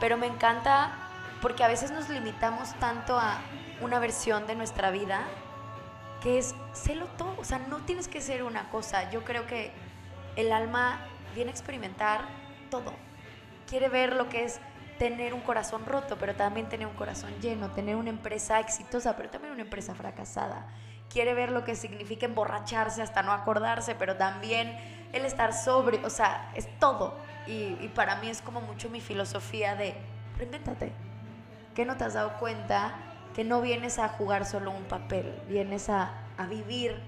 pero me encanta porque a veces nos limitamos tanto a una versión de nuestra vida que es sélo todo, o sea, no tienes que ser una cosa. Yo creo que el alma viene a experimentar todo. Quiere ver lo que es tener un corazón roto, pero también tener un corazón lleno, tener una empresa exitosa, pero también una empresa fracasada. Quiere ver lo que significa emborracharse hasta no acordarse, pero también el estar sobre, o sea, es todo. Y, para mí es como mucho mi filosofía de reinventate. ¿Qué no te has dado cuenta que no vienes a jugar solo un papel, vienes a, a vivir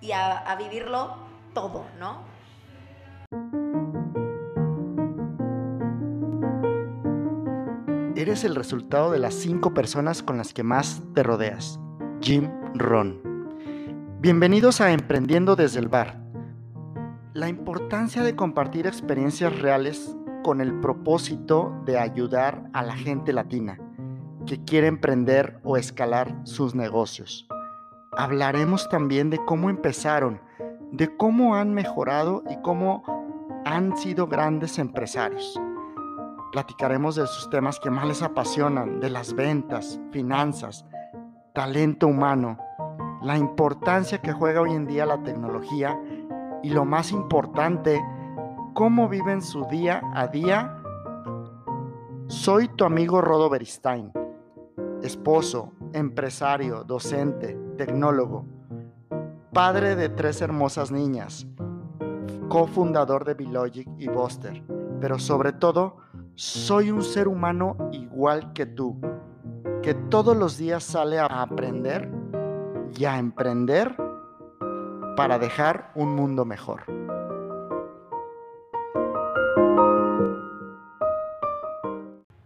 y a, a vivirlo todo, ¿no? Eres el resultado de las cinco personas con las que más te rodeas. Jim Ron. Bienvenidos a Emprendiendo desde el Bar. La importancia de compartir experiencias reales con el propósito de ayudar a la gente latina que quiere emprender o escalar sus negocios. Hablaremos también de cómo empezaron, de cómo han mejorado y cómo han sido grandes empresarios. Platicaremos de sus temas que más les apasionan, de las ventas, finanzas, talento humano, la importancia que juega hoy en día la tecnología y lo más importante, cómo viven su día a día. Soy tu amigo Rodo Beristain, esposo, empresario, docente, tecnólogo, padre de tres hermosas niñas, cofundador de Bilogic y Buster, pero sobre todo, soy un ser humano igual que tú, que todos los días sale a aprender y a emprender para dejar un mundo mejor.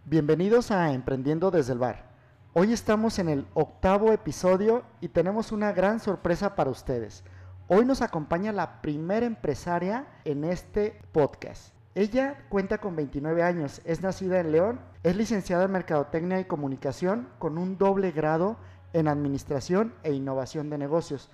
Bienvenidos a Emprendiendo desde el Bar. Hoy estamos en el octavo episodio y tenemos una gran sorpresa para ustedes. Hoy nos acompaña la primera empresaria en este podcast. Ella cuenta con 29 años, es nacida en León, es licenciada en Mercadotecnia y Comunicación con un doble grado en Administración e Innovación de Negocios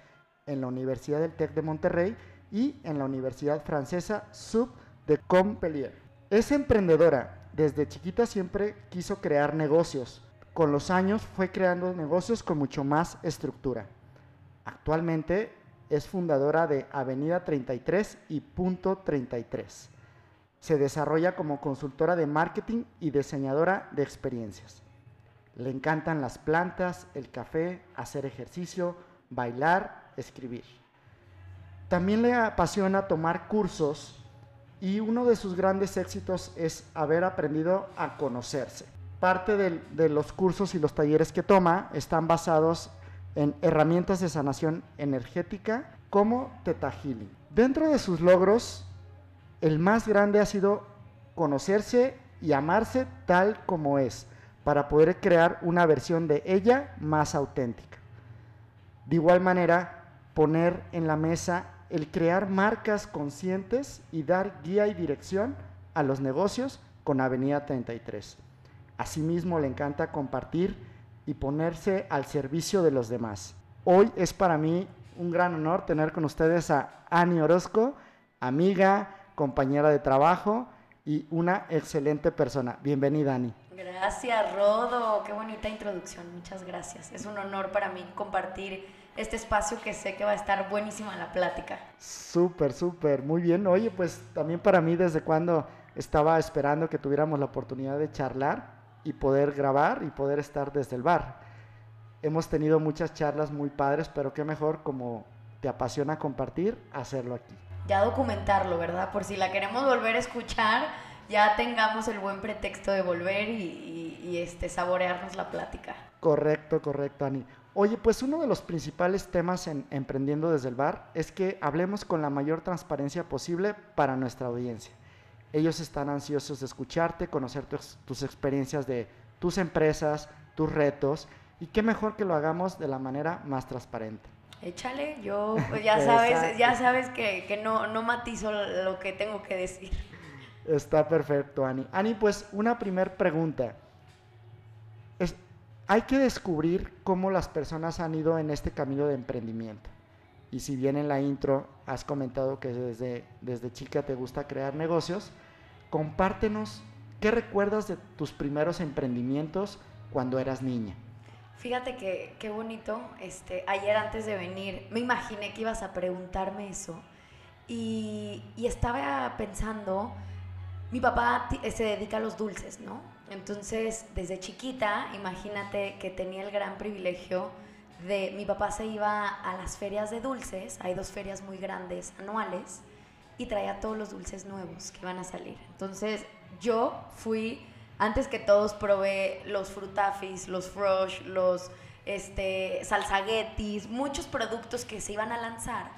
en la Universidad del TEC de Monterrey y en la Universidad Francesa Sub de Montpellier. Es emprendedora, desde chiquita siempre quiso crear negocios. Con los años fue creando negocios con mucho más estructura. Actualmente es fundadora de Avenida 33 y Punto 33 se desarrolla como consultora de marketing y diseñadora de experiencias. Le encantan las plantas, el café, hacer ejercicio, bailar, escribir. También le apasiona tomar cursos y uno de sus grandes éxitos es haber aprendido a conocerse. Parte de, los cursos y los talleres que toma están basados en herramientas de sanación energética como Teta. Dentro de sus logros el más grande ha sido conocerse y amarse tal como es, para poder crear una versión de ella más auténtica. De igual manera, poner en la mesa el crear marcas conscientes y dar guía y dirección a los negocios con Avenida 33. Asimismo, le encanta compartir y ponerse al servicio de los demás. Hoy es para mí un gran honor tener con ustedes a Ani Orozco, amiga, compañera de trabajo y una excelente persona. Bienvenida, Ani. Gracias, Rodo. Qué bonita introducción. Muchas gracias. Es un honor para mí compartir este espacio que sé que va a estar buenísima la plática. Súper, súper. Muy bien. Oye, pues también para mí desde cuando estaba esperando que tuviéramos la oportunidad de charlar y poder grabar y poder estar desde el bar. Hemos tenido muchas charlas muy padres, pero qué mejor como te apasiona compartir, hacerlo aquí ya documentarlo, ¿verdad? Por si la queremos volver a escuchar, ya tengamos el buen pretexto de volver y, este, saborearnos la plática. Correcto, correcto, Ani. Oye, pues uno de los principales temas en Emprendiendo desde el Bar es que hablemos con la mayor transparencia posible para nuestra audiencia. Ellos están ansiosos de escucharte, conocer tus, tus experiencias de tus empresas, tus retos, y qué mejor que lo hagamos de la manera más transparente. Échale, yo pues ya sabes, ya sabes que, no, no matizo lo que tengo que decir. Está perfecto, Ani. Ani, pues una primer pregunta. Es, hay que descubrir cómo las personas han ido en este camino de emprendimiento. Y si bien en la intro has comentado que desde, chica te gusta crear negocios, compártenos ¿qué recuerdas de tus primeros emprendimientos cuando eras niña? Fíjate que qué bonito, este, ayer antes de venir me imaginé que ibas a preguntarme eso y estaba pensando, mi papá se dedica a los dulces, ¿no? Entonces, desde chiquita, imagínate que tenía el gran privilegio de, mi papá se iba a las ferias de dulces, hay dos ferias muy grandes anuales, y traía todos los dulces nuevos que iban a salir. Entonces, yo fui antes que todos probé los frutafis, los frosh, los este, salsaguetis, muchos productos que se iban a lanzar.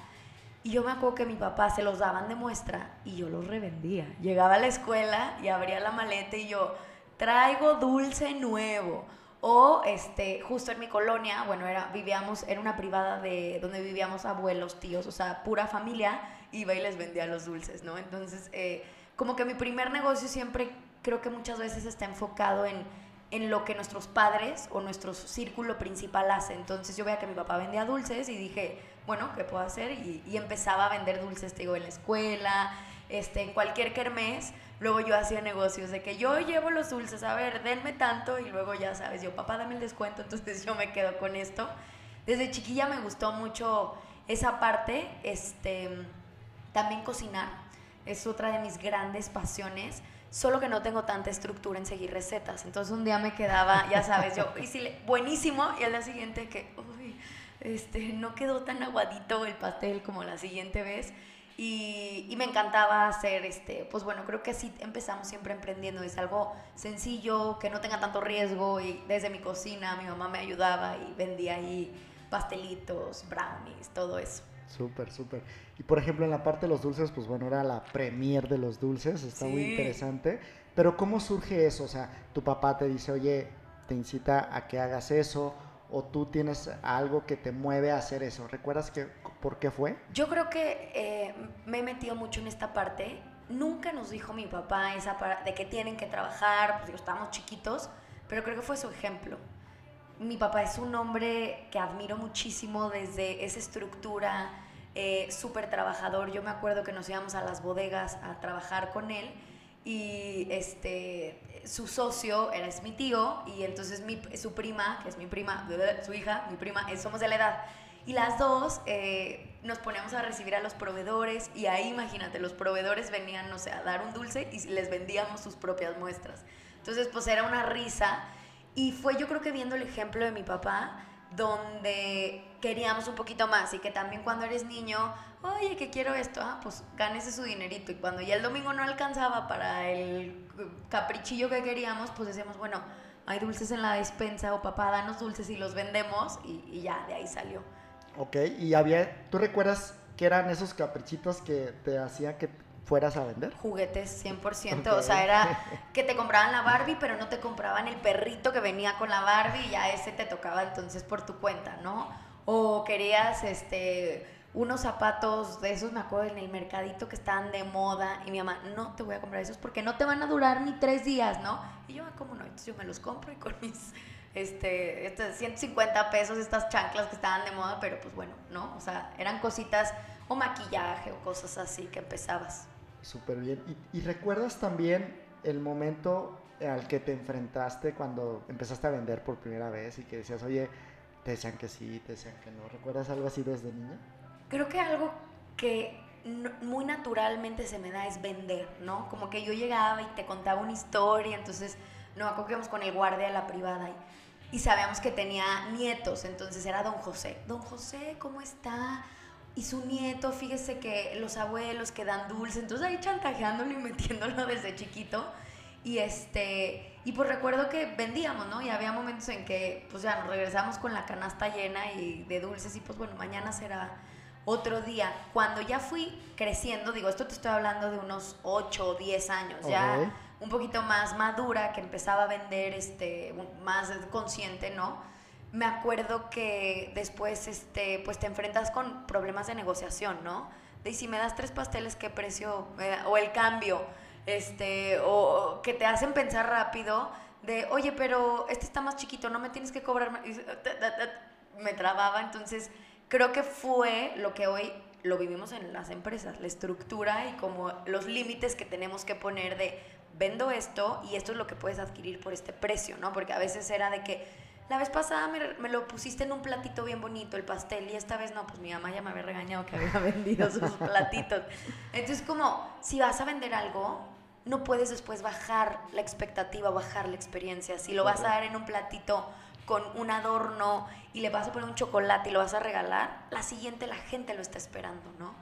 Y yo me acuerdo que mi papá se los daban de muestra y yo los revendía. Llegaba a la escuela y abría la maleta y yo, traigo dulce nuevo. O este, justo en mi colonia, bueno, era, vivíamos, era una privada de donde vivíamos abuelos, tíos, o sea, pura familia, iba y les vendía los dulces, ¿no? Entonces, eh, como que mi primer negocio siempre creo que muchas veces está enfocado en, en lo que nuestros padres o nuestro círculo principal hace. Entonces yo veía que mi papá vendía dulces y dije, bueno, ¿qué puedo hacer? Y, empezaba a vender dulces, te digo, en la escuela, este, en cualquier kermés. Luego yo hacía negocios de que yo llevo los dulces, a ver, denme tanto y luego ya sabes, yo, papá, dame el descuento, entonces yo me quedo con esto. Desde chiquilla me gustó mucho esa parte, este, también cocinar, es otra de mis grandes pasiones solo que no tengo tanta estructura en seguir recetas. Entonces un día me quedaba, ya sabes, yo, y buenísimo, y al día siguiente que, uy, este, no quedó tan aguadito el pastel como la siguiente vez. Y, y, me encantaba hacer, este, pues bueno, creo que así empezamos siempre emprendiendo. Es algo sencillo, que no tenga tanto riesgo. Y desde mi cocina mi mamá me ayudaba y vendía ahí pastelitos, brownies, todo eso. Súper, súper. Y por ejemplo, en la parte de los dulces, pues bueno, era la premier de los dulces, está muy interesante. Pero ¿cómo surge eso? O sea, tu papá te dice, oye, te incita a que hagas eso, o tú tienes algo que te mueve a hacer eso. ¿Recuerdas que, por qué fue? Yo creo que eh, me he metido mucho en esta parte. Nunca nos dijo mi papá esa de que tienen que trabajar, pues digo, estábamos chiquitos, pero creo que fue su ejemplo. Mi papá es un hombre que admiro muchísimo desde esa estructura, eh, súper trabajador. Yo me acuerdo que nos íbamos a las bodegas a trabajar con él y este, su socio era es mi tío y entonces mi, su prima, que es mi prima, su hija, mi prima, somos de la edad. Y las dos eh, nos poníamos a recibir a los proveedores y ahí imagínate, los proveedores venían, no sé, a dar un dulce y les vendíamos sus propias muestras. Entonces pues era una risa y fue yo creo que viendo el ejemplo de mi papá, donde queríamos un poquito más y que también cuando eres niño, oye, que quiero esto, ah, pues gánese su dinerito. Y cuando ya el domingo no alcanzaba para el caprichillo que queríamos, pues decíamos, bueno, hay dulces en la despensa o papá, danos dulces y los vendemos y, ya, de ahí salió. Ok, y había, ¿tú recuerdas qué eran esos caprichitos que te hacía que fueras a vender? Juguetes, 100%. O sea, era que te compraban la Barbie, pero no te compraban el perrito que venía con la Barbie y ya ese te tocaba entonces por tu cuenta, ¿no? O querías, este unos zapatos de esos, me acuerdo, en el mercadito que estaban de moda. Y mi mamá, no te voy a comprar esos porque no te van a durar ni tres días, ¿no? Y yo, ah, ¿cómo no? Entonces yo me los compro y con mis este, este, 150 pesos estas chanclas que estaban de moda, pero pues bueno, ¿no? O sea, eran cositas o maquillaje o cosas así que empezabas. Súper bien. ¿Y, ¿Y, recuerdas también el momento al que te enfrentaste cuando empezaste a vender por primera vez y que decías, oye, te decían que sí, te decían que no? ¿Recuerdas algo así desde niña? Creo que algo que muy naturalmente se me da es vender, ¿no? Como que yo llegaba y te contaba una historia, entonces, no, acogíamos con el guardia de la privada y, y sabíamos que tenía nietos, entonces era don José. Don José, ¿cómo está? Y su nieto, fíjese que los abuelos que dan dulce, entonces ahí chantajeándolo y metiéndolo desde chiquito. Y este, y pues recuerdo que vendíamos, ¿no? Y había momentos en que pues ya nos regresamos con la canasta llena y de dulces y pues bueno, mañana será otro día. Cuando ya fui creciendo, digo, esto te estoy hablando de unos 8 o 10 años, ya un poquito más madura, que empezaba a vender este, más consciente, ¿no? Me acuerdo que después este, pues te enfrentas con problemas de negociación, ¿no? De si me das tres pasteles, ¿qué precio? O el cambio, este, o que te hacen pensar rápido de, oye, pero este está más chiquito, no me tienes que cobrar. Me trababa, entonces creo que fue lo que hoy lo vivimos en las empresas, la estructura y como los límites que tenemos que poner de vendo esto y esto es lo que puedes adquirir por este precio, ¿no? Porque a veces era de que la vez pasada me, lo pusiste en un platito bien bonito, el pastel, y esta vez no, pues mi mamá ya me había regañado que había vendido sus platitos. Entonces, como, si vas a vender algo, no puedes después bajar la expectativa, bajar la experiencia. Si lo vas a dar en un platito con un adorno y le vas a poner un chocolate y lo vas a regalar, la siguiente la gente lo está esperando, ¿no?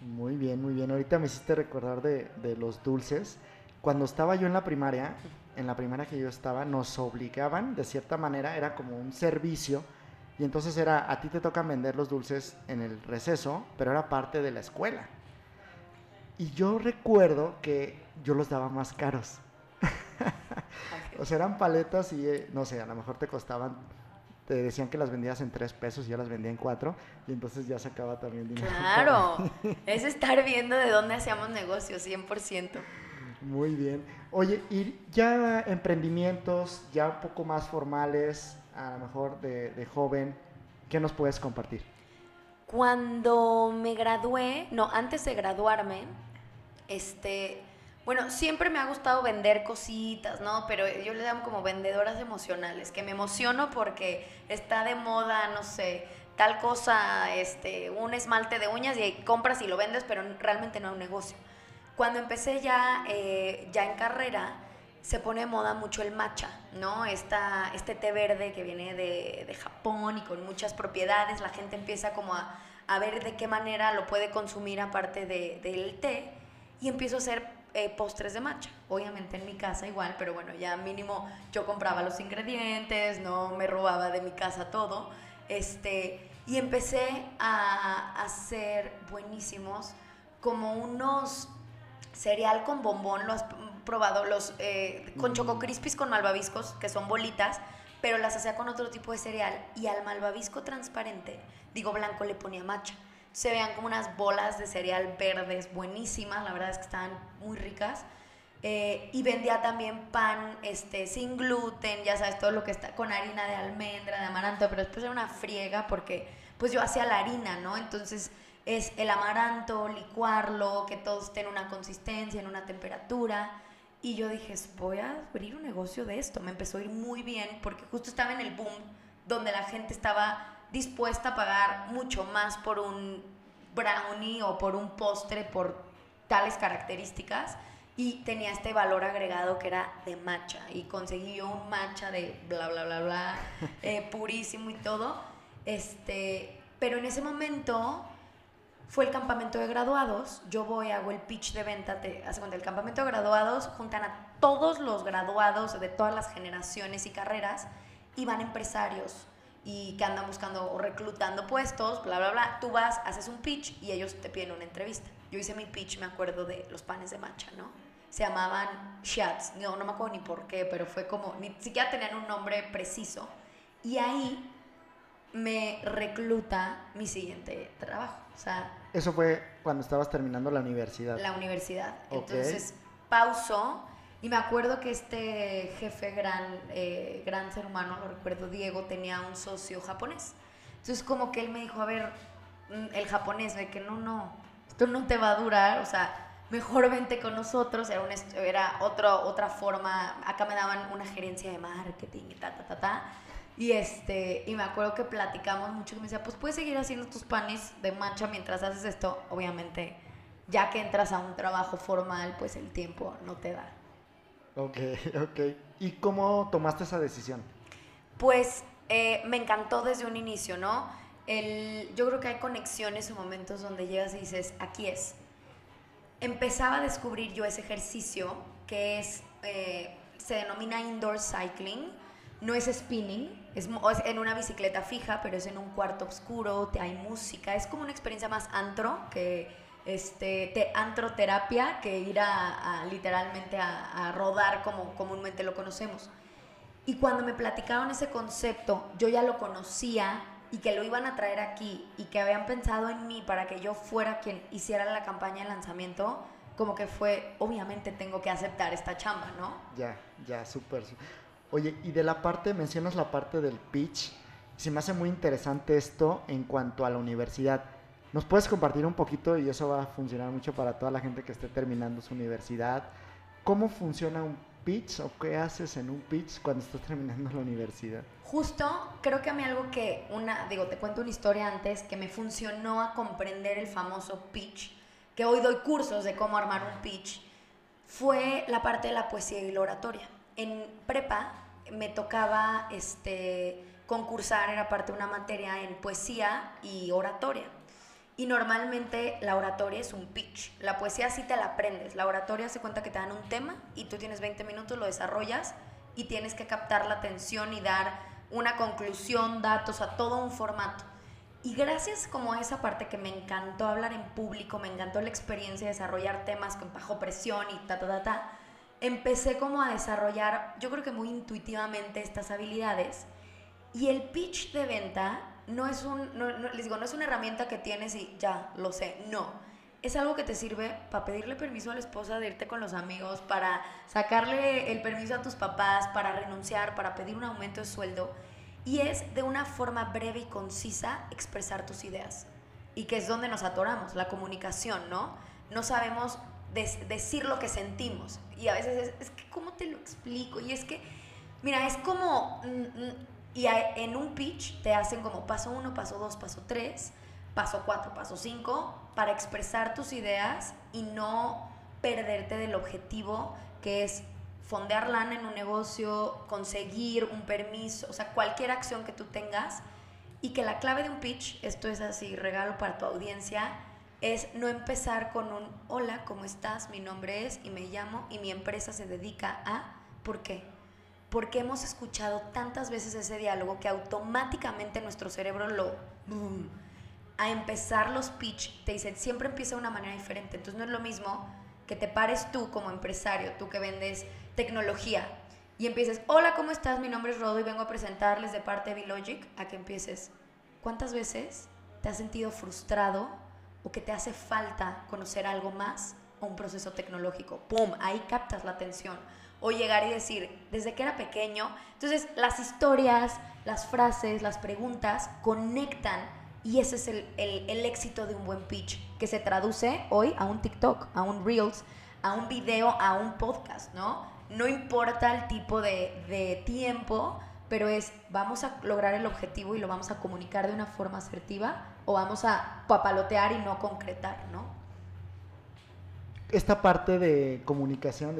Muy bien, muy bien. Ahorita me hiciste recordar de, de los dulces. Cuando estaba yo en la primaria, en la primera que yo estaba, nos obligaban, de cierta manera, era como un servicio, y entonces era, a ti te tocan vender los dulces en el receso, pero era parte de la escuela. Y yo recuerdo que yo los daba más caros. o sea, eran paletas y, eh, no sé, a lo mejor te costaban, te decían que las vendías en tres pesos y yo las vendía en cuatro, y entonces ya sacaba también dinero. Claro, es estar viendo de dónde hacíamos negocios, 100%. Muy bien. Oye, y ya emprendimientos, ya un poco más formales, a lo mejor de, joven, ¿qué nos puedes compartir? Cuando me gradué, no, antes de graduarme, este, bueno, siempre me ha gustado vender cositas, ¿no? Pero yo le llamo como vendedoras emocionales, que me emociono porque está de moda, no sé, tal cosa, este, un esmalte de uñas y compras y lo vendes, pero realmente no es un negocio. Cuando empecé ya, eh, ya en carrera, se pone de moda mucho el matcha, ¿no? Esta, este té verde que viene de, de, Japón y con muchas propiedades, la gente empieza como a, a ver de qué manera lo puede consumir aparte de, del té y empiezo a hacer eh, postres de matcha. Obviamente en mi casa igual, pero bueno, ya mínimo yo compraba los ingredientes, no me robaba de mi casa todo, este, y empecé a hacer buenísimos como unos cereal con bombón, lo has probado, los eh, con choco crispies con malvaviscos, que son bolitas, pero las hacía con otro tipo de cereal y al malvavisco transparente, digo blanco, le ponía matcha. Se veían como unas bolas de cereal verdes buenísimas, la verdad es que estaban muy ricas. Eh, y vendía también pan este, sin gluten, ya sabes, todo lo que está con harina de almendra, de amaranto, pero después era una friega porque pues yo hacía la harina, ¿no? Entonces es el amaranto, licuarlo, que todo esté en una consistencia, en una temperatura. Y yo dije, voy a abrir un negocio de esto. Me empezó a ir muy bien porque justo estaba en el boom donde la gente estaba dispuesta a pagar mucho más por un brownie o por un postre por tales características y tenía este valor agregado que era de matcha y conseguí yo un matcha de bla bla bla bla eh, purísimo y todo este pero en ese momento fue el campamento de graduados. Yo voy, hago el pitch de venta. Te, hace cuenta, el campamento de graduados juntan a todos los graduados de todas las generaciones y carreras y van empresarios y que andan buscando o reclutando puestos, bla, bla, bla. Tú vas, haces un pitch y ellos te piden una entrevista. Yo hice mi pitch, me acuerdo de los panes de matcha, ¿no? Se llamaban Shats. No, no me acuerdo ni por qué, pero fue como, ni siquiera tenían un nombre preciso. Y ahí me recluta mi siguiente trabajo. O sea, Eso fue cuando estabas terminando la universidad. La universidad. Entonces, pauso. Y me acuerdo que este jefe gran, eh, gran ser humano, lo recuerdo, Diego, tenía un socio japonés. Entonces como que él me dijo, a ver, mm, el japonés, de que no, no, esto no te va a durar, o sea, mejor vente con nosotros, era, un, era otro, otra forma, acá me daban una gerencia de marketing y ta, ta, ta, ta. Y, este, y me acuerdo que platicamos mucho y me decía, pues puedes seguir haciendo tus panes de mancha mientras haces esto. Obviamente, ya que entras a un trabajo formal, pues el tiempo no te da. Ok, ok. ¿Y cómo tomaste esa decisión? Pues eh, me encantó desde un inicio, ¿no? El, yo creo que hay conexiones o momentos donde llegas y dices, aquí es. Empezaba a descubrir yo ese ejercicio que es, eh, se denomina indoor cycling no es spinning, es, en una bicicleta fija, pero es en un cuarto oscuro, te, hay música, es como una experiencia más antro que este, te, antroterapia que ir a, literalmente a, rodar como comúnmente lo conocemos. Y cuando me platicaron ese concepto, yo ya lo conocía y que lo iban a traer aquí y que habían pensado en mí para que yo fuera quien hiciera la campaña de lanzamiento, como que fue, obviamente tengo que aceptar esta chamba, ¿no? Ya, ya, súper. Oye, y de la parte, mencionas la parte del pitch. Se me hace muy interesante esto en cuanto a la universidad. ¿Nos puedes compartir un poquito y eso va a funcionar mucho para toda la gente que esté terminando su universidad? ¿cómo funciona un pitch o qué haces en un pitch cuando estás terminando la universidad? Justo, creo que a mí algo que, una, digo, te cuento una historia antes que me funcionó a comprender el famoso pitch, que hoy doy cursos de cómo armar un pitch, fue la parte de la poesía y la oratoria. En prepa me tocaba este, concursar, era parte de una materia en poesía y oratoria. Y normalmente la oratoria es un pitch. La poesía sí te la aprendes. La oratoria se cuenta que te dan un tema y tú tienes 20 minutos, lo desarrollas y tienes que captar la atención y dar una conclusión, datos, a todo un formato. Y gracias como a esa parte que me encantó hablar en público, me encantó la experiencia de desarrollar temas con bajo presión y ta, ta, ta, ta, empecé como a desarrollar, yo creo que muy intuitivamente estas habilidades. Y el pitch de venta no es un, no, les digo, no es una herramienta que tienes y ya, lo sé, no. Es algo que te sirve para pedirle permiso a la esposa de irte con los amigos, para sacarle el permiso a tus papás, para renunciar, para pedir un aumento de sueldo. Y es de una forma breve y concisa expresar tus ideas. Y que es donde nos atoramos, la comunicación, ¿no? No sabemos decir lo que sentimos. Y a veces es, es que, ¿cómo te lo explico? Y es que, mira, es como... Mm, mm, y en un pitch te hacen como paso uno, paso dos, paso tres, paso cuatro, paso cinco, para expresar tus ideas y no perderte del objetivo que es fondear lana en un negocio, conseguir un permiso, o sea, cualquier acción que tú tengas. Y que la clave de un pitch, esto es así, regalo para tu audiencia, es no empezar con un hola, ¿cómo estás? Mi nombre es y me llamo y mi empresa se dedica a... ¿Por qué? porque hemos escuchado tantas veces ese diálogo que automáticamente nuestro cerebro lo... a empezar los pitch, te dicen, siempre empieza de una manera diferente. Entonces no es lo mismo que te pares tú como empresario, tú que vendes tecnología, y empieces, hola, ¿cómo estás? Mi nombre es Rodo y vengo a presentarles de parte de Bilogic, a que empieces, ¿cuántas veces te has sentido frustrado o que te hace falta conocer algo más o un proceso tecnológico? ¡Pum! Ahí captas la atención o llegar y decir, desde que era pequeño. Entonces, las historias, las frases, las preguntas conectan y ese es el, éxito de un buen pitch, que se traduce hoy a un TikTok, a un Reels, a un video, a un podcast, ¿no? No importa el tipo de, de tiempo, pero es, vamos a lograr el objetivo y lo vamos a comunicar de una forma asertiva o vamos a papalotear y no concretar, ¿no? esta parte de comunicación,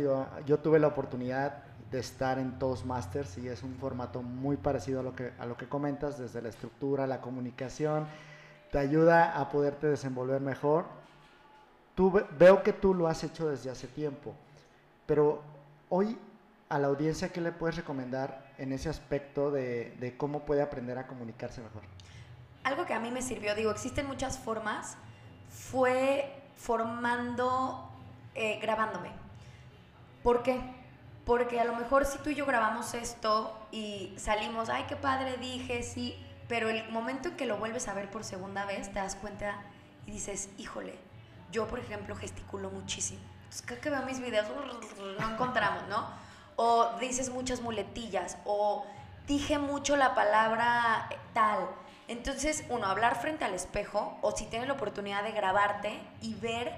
yo tuve la oportunidad de estar en Toastmasters y es un formato muy parecido a lo que, a lo que comentas, desde la estructura, la comunicación, te ayuda a poderte desenvolver mejor. Tú, veo que tú lo has hecho desde hace tiempo, pero hoy a la audiencia, ¿qué le puedes recomendar en ese aspecto de cómo puede aprender a comunicarse mejor? Algo que a mí me sirvió, digo, existen muchas formas, fue formando eh, grabándome. ¿Por qué? Porque a lo mejor si tú y yo grabamos esto y salimos, ay, qué padre dije, sí, pero el momento en que lo vuelves a ver por segunda vez, te das cuenta y dices, híjole, yo por ejemplo gesticulo muchísimo. Entonces, cada que veo mis videos, no encontramos, ¿no? O dices muchas muletillas, o dije mucho la palabra tal. Entonces, uno, hablar frente al espejo, o si tienes la oportunidad de grabarte y ver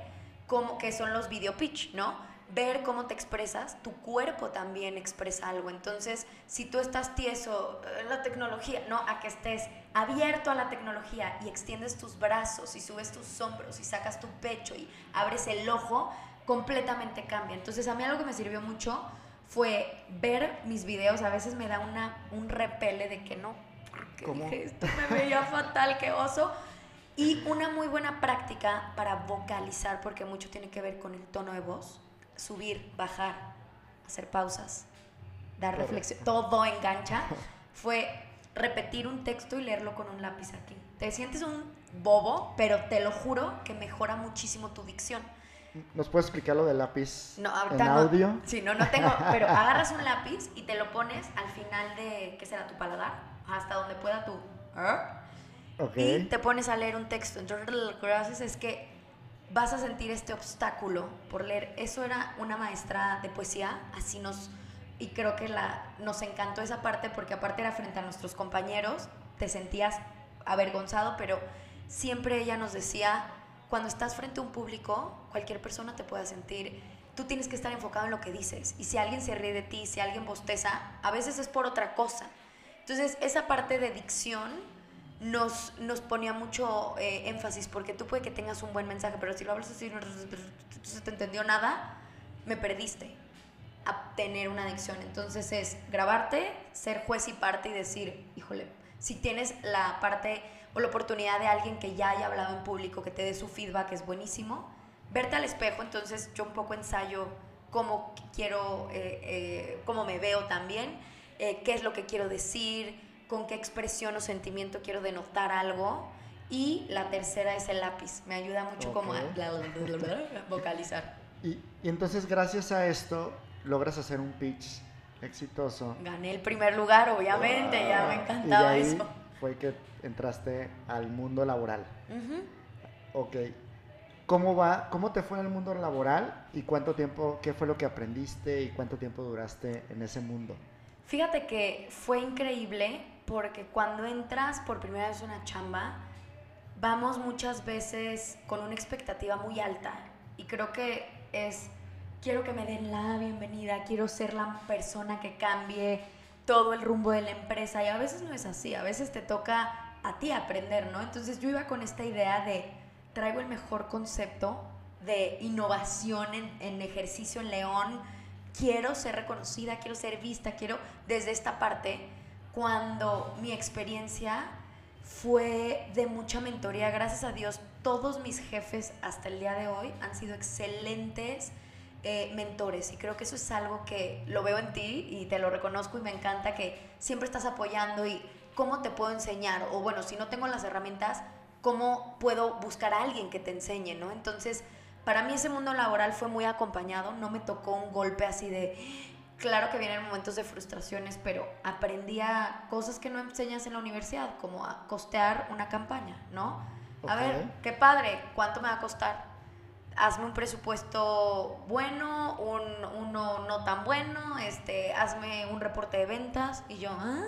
cómo, que son los video pitch, ¿no? Ver cómo te expresas, tu cuerpo también expresa algo. Entonces, si tú estás tieso eh, la tecnología, no, a que estés abierto a la tecnología y extiendes tus brazos y subes tus hombros y sacas tu pecho y abres el ojo, completamente cambia. Entonces, a mí algo que me sirvió mucho fue ver mis videos. A veces me da una, un repele de que no, porque dije esto me veía fatal, qué oso y una muy buena práctica para vocalizar, porque mucho tiene que ver con el tono de voz, subir, bajar, hacer pausas, dar reflexión, todo engancha, fue repetir un texto y leerlo con un lápiz aquí. Te sientes un bobo, pero te lo juro que mejora muchísimo tu dicción. ¿Nos puedes explicar lo del lápiz no, en audio? sí, no, no tengo, pero agarras un lápiz y te lo pones al final de, ¿qué será? Tu paladar, hasta donde pueda tu... Y te pones a leer un texto. Entonces lo que haces es que vas a sentir este obstáculo por leer. Eso era una maestra de poesía, así nos... Y creo que la, nos encantó esa parte porque aparte era frente a nuestros compañeros, te sentías avergonzado, pero siempre ella nos decía, cuando estás frente a un público, cualquier persona te puede sentir tú tienes que estar enfocado en lo que dices. Y si alguien se ríe de ti, si alguien bosteza, a veces es por otra cosa. Entonces, esa parte de dicción nos, nos ponía mucho eh, énfasis, porque tú puede que tengas un buen mensaje, pero si lo hablas así, no se te entendió nada, me perdiste a tener una adicción. Entonces es grabarte, ser juez y parte y decir, híjole, si tienes la parte o la oportunidad de alguien que ya haya hablado en público, que te dé su feedback, es buenísimo. Verte al espejo, entonces yo un poco ensayo cómo quiero, eh, eh, cómo me veo también, eh, qué es lo que quiero decir, con qué expresión o sentimiento quiero denotar algo. Y la tercera es el lápiz. Me ayuda mucho como a vocalizar. Y, y, entonces gracias a esto logras hacer un pitch exitoso. Gané el primer lugar, obviamente, ya me encantaba y ahí eso. Fue que entraste al mundo laboral. Ok. ¿Cómo va? ¿Cómo te fue en el mundo laboral y cuánto tiempo, qué fue lo que aprendiste y cuánto tiempo duraste en ese mundo? Fíjate que fue increíble porque cuando entras por primera vez a una chamba, vamos muchas veces con una expectativa muy alta y creo que es quiero que me den la bienvenida, quiero ser la persona que cambie todo el rumbo de la empresa. Y a veces no es así, a veces te toca a ti aprender, ¿no? Entonces yo iba con esta idea de traigo el mejor concepto de innovación en, en ejercicio en León, quiero ser reconocida, quiero ser vista, quiero desde esta parte, cuando mi experiencia fue de mucha mentoría, gracias a Dios, todos mis jefes hasta el día de hoy han sido excelentes eh, mentores y creo que eso es algo que lo veo en ti y te lo reconozco y me encanta que siempre estás apoyando y cómo te puedo enseñar o bueno, si no tengo las herramientas, cómo puedo buscar a alguien que te enseñe, ¿no? Entonces, para mí ese mundo laboral fue muy acompañado, no me tocó un golpe así de, claro que vienen momentos de frustraciones, pero aprendí a cosas que no enseñas en la universidad, como a costear una campaña, ¿no? A ver, qué padre, ¿cuánto me va a costar? hazme un presupuesto bueno, un, uno no tan bueno, este, hazme un reporte de ventas. Y yo, ¿ah?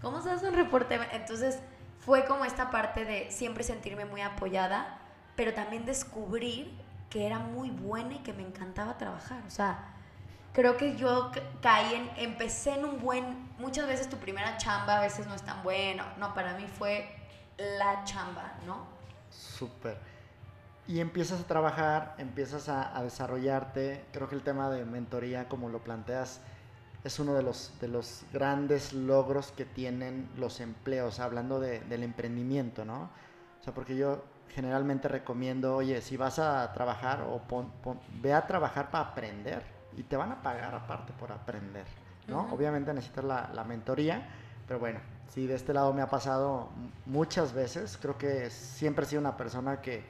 ¿Cómo se hace un reporte de Entonces fue como esta parte de siempre sentirme muy apoyada, pero también descubrir que era muy buena y que me encantaba trabajar. O sea, creo que yo caí en, empecé en un buen, muchas veces tu primera chamba a veces no es tan bueno. No, para mí fue la chamba, ¿no? Súper y empiezas a trabajar, empiezas a, desarrollarte. Creo que el tema de mentoría, como lo planteas, es uno de los, de los grandes logros que tienen los empleos, hablando del emprendimiento, ¿no? O sea, porque yo generalmente recomiendo, oye, si vas a trabajar o ve a trabajar para aprender y te van a pagar aparte por aprender, ¿no? Obviamente necesitas la, la mentoría, pero bueno, si de este lado me ha pasado muchas veces, creo que siempre he sido una persona que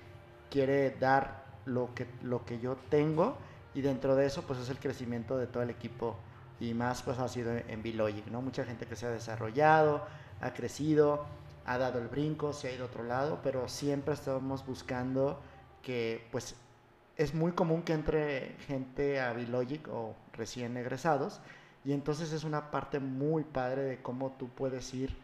quiere dar lo que, lo que yo tengo y dentro de eso pues es el crecimiento de todo el equipo y más pues ha sido en Bilogic, ¿no? Mucha gente que se ha desarrollado, ha crecido, ha dado el brinco, se ha ido a otro lado, pero siempre estamos buscando que pues es muy común que entre gente a Bilogic o recién egresados y entonces es una parte muy padre de cómo tú puedes ir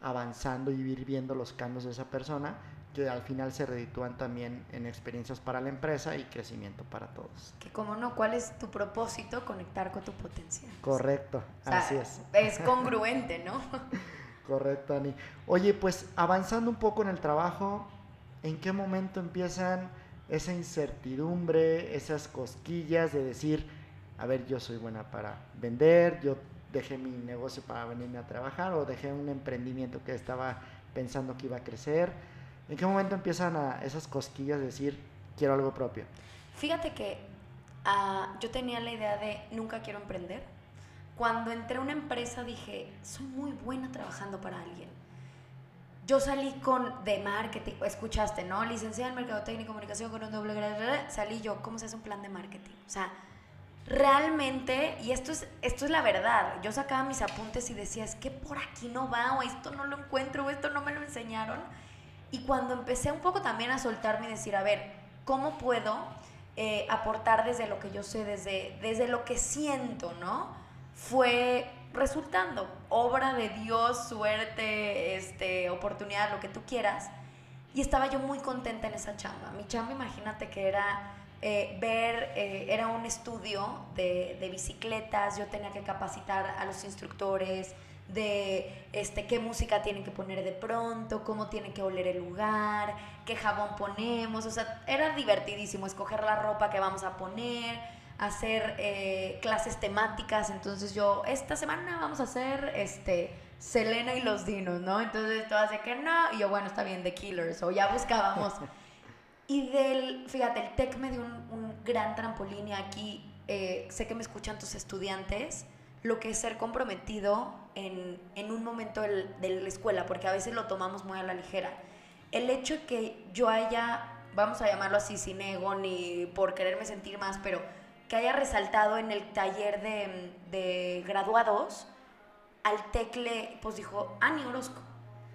avanzando y ir viendo los cambios de esa persona que al final se reditúan también en experiencias para la empresa y crecimiento para todos. Que como no, ¿cuál es tu propósito? Conectar con tu potencial. Correcto, así es. Es congruente, ¿no? Correcto, Ani. Oye, pues avanzando un poco en el trabajo, ¿en qué momento empiezan esa incertidumbre, esas cosquillas de decir, a ver, yo soy buena para vender, yo dejé mi negocio para venirme a trabajar o dejé un emprendimiento que estaba pensando que iba a crecer? ¿En qué momento empiezan a esas cosquillas de decir, quiero algo propio? Fíjate que ah, yo tenía la idea de nunca quiero emprender. Cuando entré a una empresa dije, soy muy buena trabajando para alguien. Yo salí con de marketing, escuchaste, ¿no? Licenciada en Mercadotecnia y Comunicación con un doble grado. Salí yo, ¿cómo se hace un plan de marketing? O sea, realmente, y esto es, esto es la verdad, yo sacaba mis apuntes y decía, es que por aquí no va, o esto no lo encuentro, o esto no me lo enseñaron y cuando empecé un poco también a soltarme y decir, a ver, ¿cómo puedo eh, aportar desde lo que yo sé, desde, desde lo que siento, ¿no? Fue resultando obra de Dios, suerte, este, oportunidad, lo que tú quieras. Y estaba yo muy contenta en esa chamba. Mi chamba, imagínate que era eh, ver, eh, era un estudio de, bicicletas, yo tenía que capacitar a los instructores de este, qué música tienen que poner de pronto, cómo tiene que oler el lugar, qué jabón ponemos, o sea, era divertidísimo escoger la ropa que vamos a poner, hacer eh, clases temáticas, entonces yo, esta semana vamos a hacer, este, Selena y los dinos, ¿no? Entonces todo hace que no, y yo, bueno, está bien, The Killers, o ya buscábamos Y del, fíjate, el TEC me dio un, gran trampolín y aquí eh, sé que me escuchan tus estudiantes, lo que es ser comprometido en, en un momento de la escuela, porque a veces lo tomamos muy a la ligera. El hecho de que yo haya, vamos a llamarlo así, sin ego ni por quererme sentir más, pero que haya resaltado en el taller de, de graduados, al TEC le pues dijo Ani Orozco.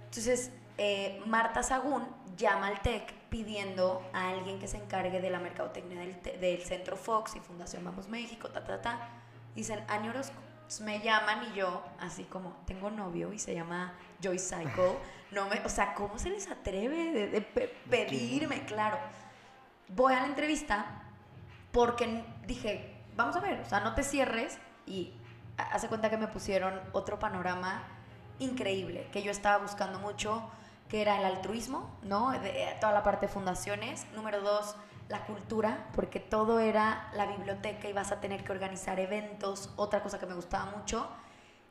Entonces, eh, Marta Sagún llama al TEC pidiendo a alguien que se encargue de la mercadotecnia del, Centro Fox y Fundación Vamos México, ta, ta, ta. Dicen, Ani Orozco. me llaman y yo, así como, tengo novio y se llama Joy Cycle. No me, o sea, ¿cómo se les atreve de, pedirme? Claro. Voy a la entrevista porque dije, vamos a ver, o sea, no te cierres y hace cuenta que me pusieron otro panorama increíble que yo estaba buscando mucho que era el altruismo, ¿no? De, toda la parte de fundaciones. Número dos, la cultura, porque todo era la biblioteca y vas a tener que organizar eventos, otra cosa que me gustaba mucho.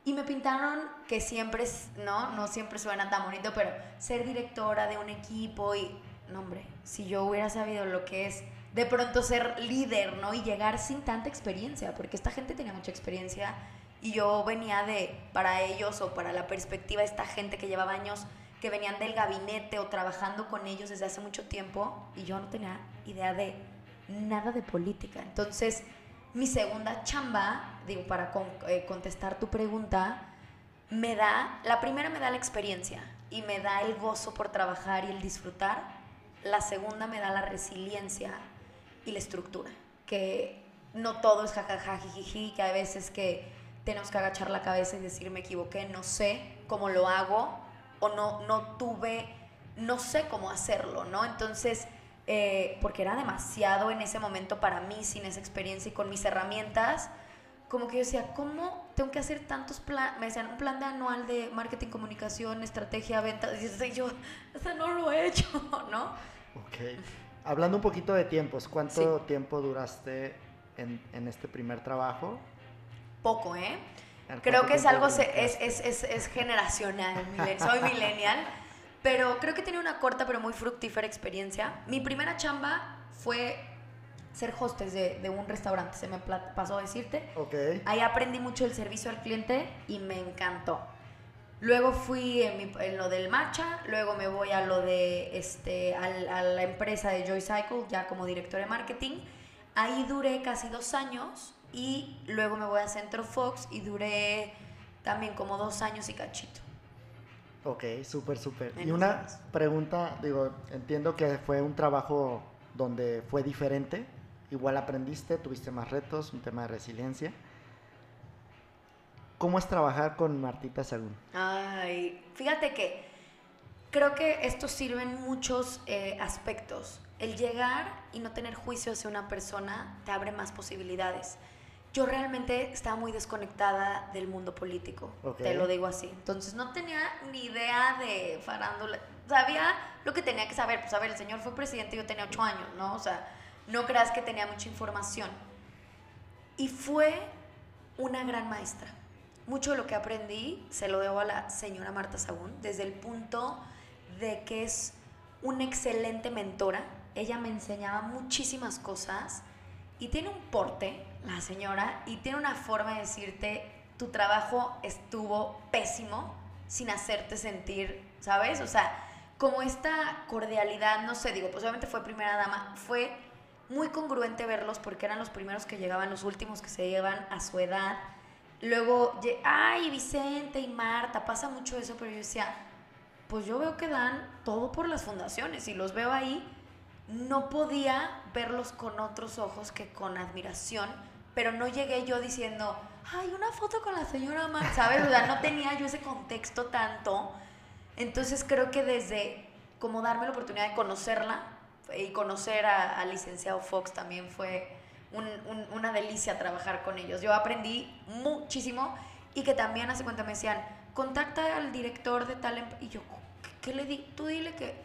Y me pintaron que siempre, ¿no? No siempre suena tan bonito, pero ser directora de un equipo y, no hombre, si yo hubiera sabido lo que es de pronto ser líder, ¿no? Y llegar sin tanta experiencia, porque esta gente tenía mucha experiencia y yo venía de, para ellos o para la perspectiva de esta gente que llevaba años que venían del gabinete o trabajando con ellos desde hace mucho tiempo y yo no tenía idea de nada de política. Entonces, mi segunda chamba, digo, para eh, contestar tu pregunta, me da, la primera me da la experiencia y me da el gozo por trabajar y el disfrutar. La segunda me da la resiliencia y la estructura, que no todo es jajaja, jijiji, que a veces que tenemos que agachar la cabeza y decir me equivoqué, no sé cómo lo hago, o no, no tuve, no sé cómo hacerlo, ¿no? Entonces, eh, porque era demasiado en ese momento para mí, sin esa experiencia y con mis herramientas, como que yo decía, ¿cómo tengo que hacer tantos planes? Me decían, un plan de anual de marketing, comunicación, estrategia, ventas. Y yo, eso no lo he hecho, ¿no? Ok. Hablando un poquito de tiempos, ¿cuánto tiempo duraste en, en, este primer trabajo? Poco, ¿eh? Creo que es algo, es, es, es, es, generacional, soy millennial, pero creo que tenía una corta pero muy fructífera experiencia. Mi primera chamba fue ser hostess de, de un restaurante, se me pasó a decirte. Okay. Ahí aprendí mucho el servicio al cliente y me encantó. Luego fui en, lo del matcha, luego me voy a lo de este, a la empresa de Joy Cycle, ya como director de marketing. Ahí duré casi dos años y luego me voy a Centro Fox y duré también como dos años y cachito. Ok, súper, súper. Y una pregunta, digo, entiendo que fue un trabajo donde fue diferente, igual aprendiste, tuviste más retos, un tema de resiliencia. ¿Cómo es trabajar con Martita Sagún? Ay, fíjate que creo que esto sirve en muchos eh, aspectos. El llegar y no tener juicio hacia una persona te abre más posibilidades yo realmente estaba muy desconectada del mundo político, te lo digo así. Entonces no tenía ni idea de farándula. Sabía lo que tenía que saber. Pues a ver, el señor fue presidente y yo tenía ocho años, ¿no? O sea, no creas que tenía mucha información. Y fue una gran maestra. Mucho de lo que aprendí se lo debo a la señora Marta Sagún, desde el punto de que es una excelente mentora. Ella me enseñaba muchísimas cosas y tiene un porte la señora y tiene una forma de decirte, tu trabajo estuvo pésimo sin hacerte sentir, ¿sabes? O sea, como esta cordialidad, no sé, digo, pues obviamente fue primera dama, fue muy congruente verlos porque eran los primeros que llegaban, los últimos que se llevan a su edad. Luego, ay, Vicente y Marta, pasa mucho eso, pero yo decía, pues yo veo que dan todo por las fundaciones y los veo ahí. No podía verlos con otros ojos que con admiración pero no llegué yo diciendo, ay, una foto con la señora Mar, ¿sabes? O sea, no tenía yo ese contexto tanto. Entonces creo que desde como darme la oportunidad de conocerla, y conocer al licenciado Fox también fue un- un- una delicia trabajar con ellos. Yo aprendí muchísimo y que también hace cuenta me decían, contacta al director de tal... em-". Y yo, ¿qué, le di? Tú dile que,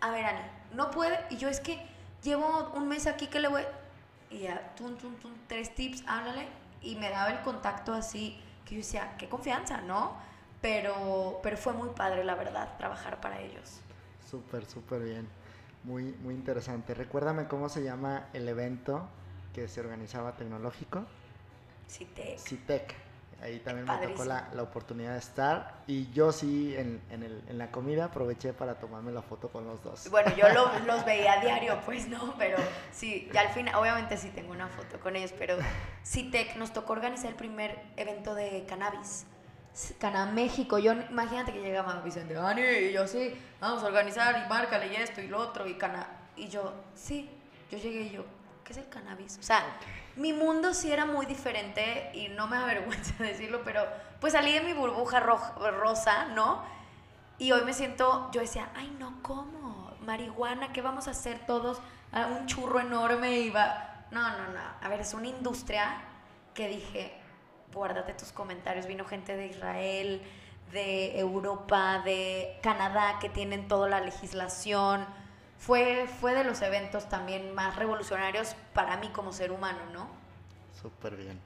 a ver, Ani, no puede. Y yo es que llevo un mes aquí que le voy... Y ya, tres tips, háblale. Y me daba el contacto así, que yo decía, qué confianza, ¿no? Pero, pero fue muy padre, la verdad, trabajar para ellos. Súper, súper bien. Muy, muy interesante. Recuérdame cómo se llama el evento que se organizaba tecnológico. CITEC. Ahí también me tocó la, la oportunidad de estar. Y yo sí, en, en, el- en la comida, aproveché para tomarme la foto con los dos. Bueno, yo lo- los veía a diario, pues no, pero sí, ya al final, obviamente sí tengo una foto con ellos, pero CITEC nos tocó organizar el primer evento de cannabis. Cana México, yo imagínate que llegaba Vicente, Ani, y yo sí, vamos a organizar y márcale y esto y lo otro y cana y yo, sí, yo llegué y yo, ¿qué es el cannabis? O sea, mi mundo sí era muy diferente y no me avergüenza decirlo, pero pues salí de mi burbuja roj- rosa, ¿no? Y hoy me siento, yo decía, ay, no, ¿cómo? Marihuana, ¿qué vamos a hacer todos? Ah, un churro enorme y va... No, no, no. A ver, es una industria que dije, guárdate tus comentarios. Vino gente de Israel, de Europa, de Canadá, que tienen toda la legislación. Fue, fue de los eventos también más revolucionarios para mí como ser humano, ¿no? Súper bien.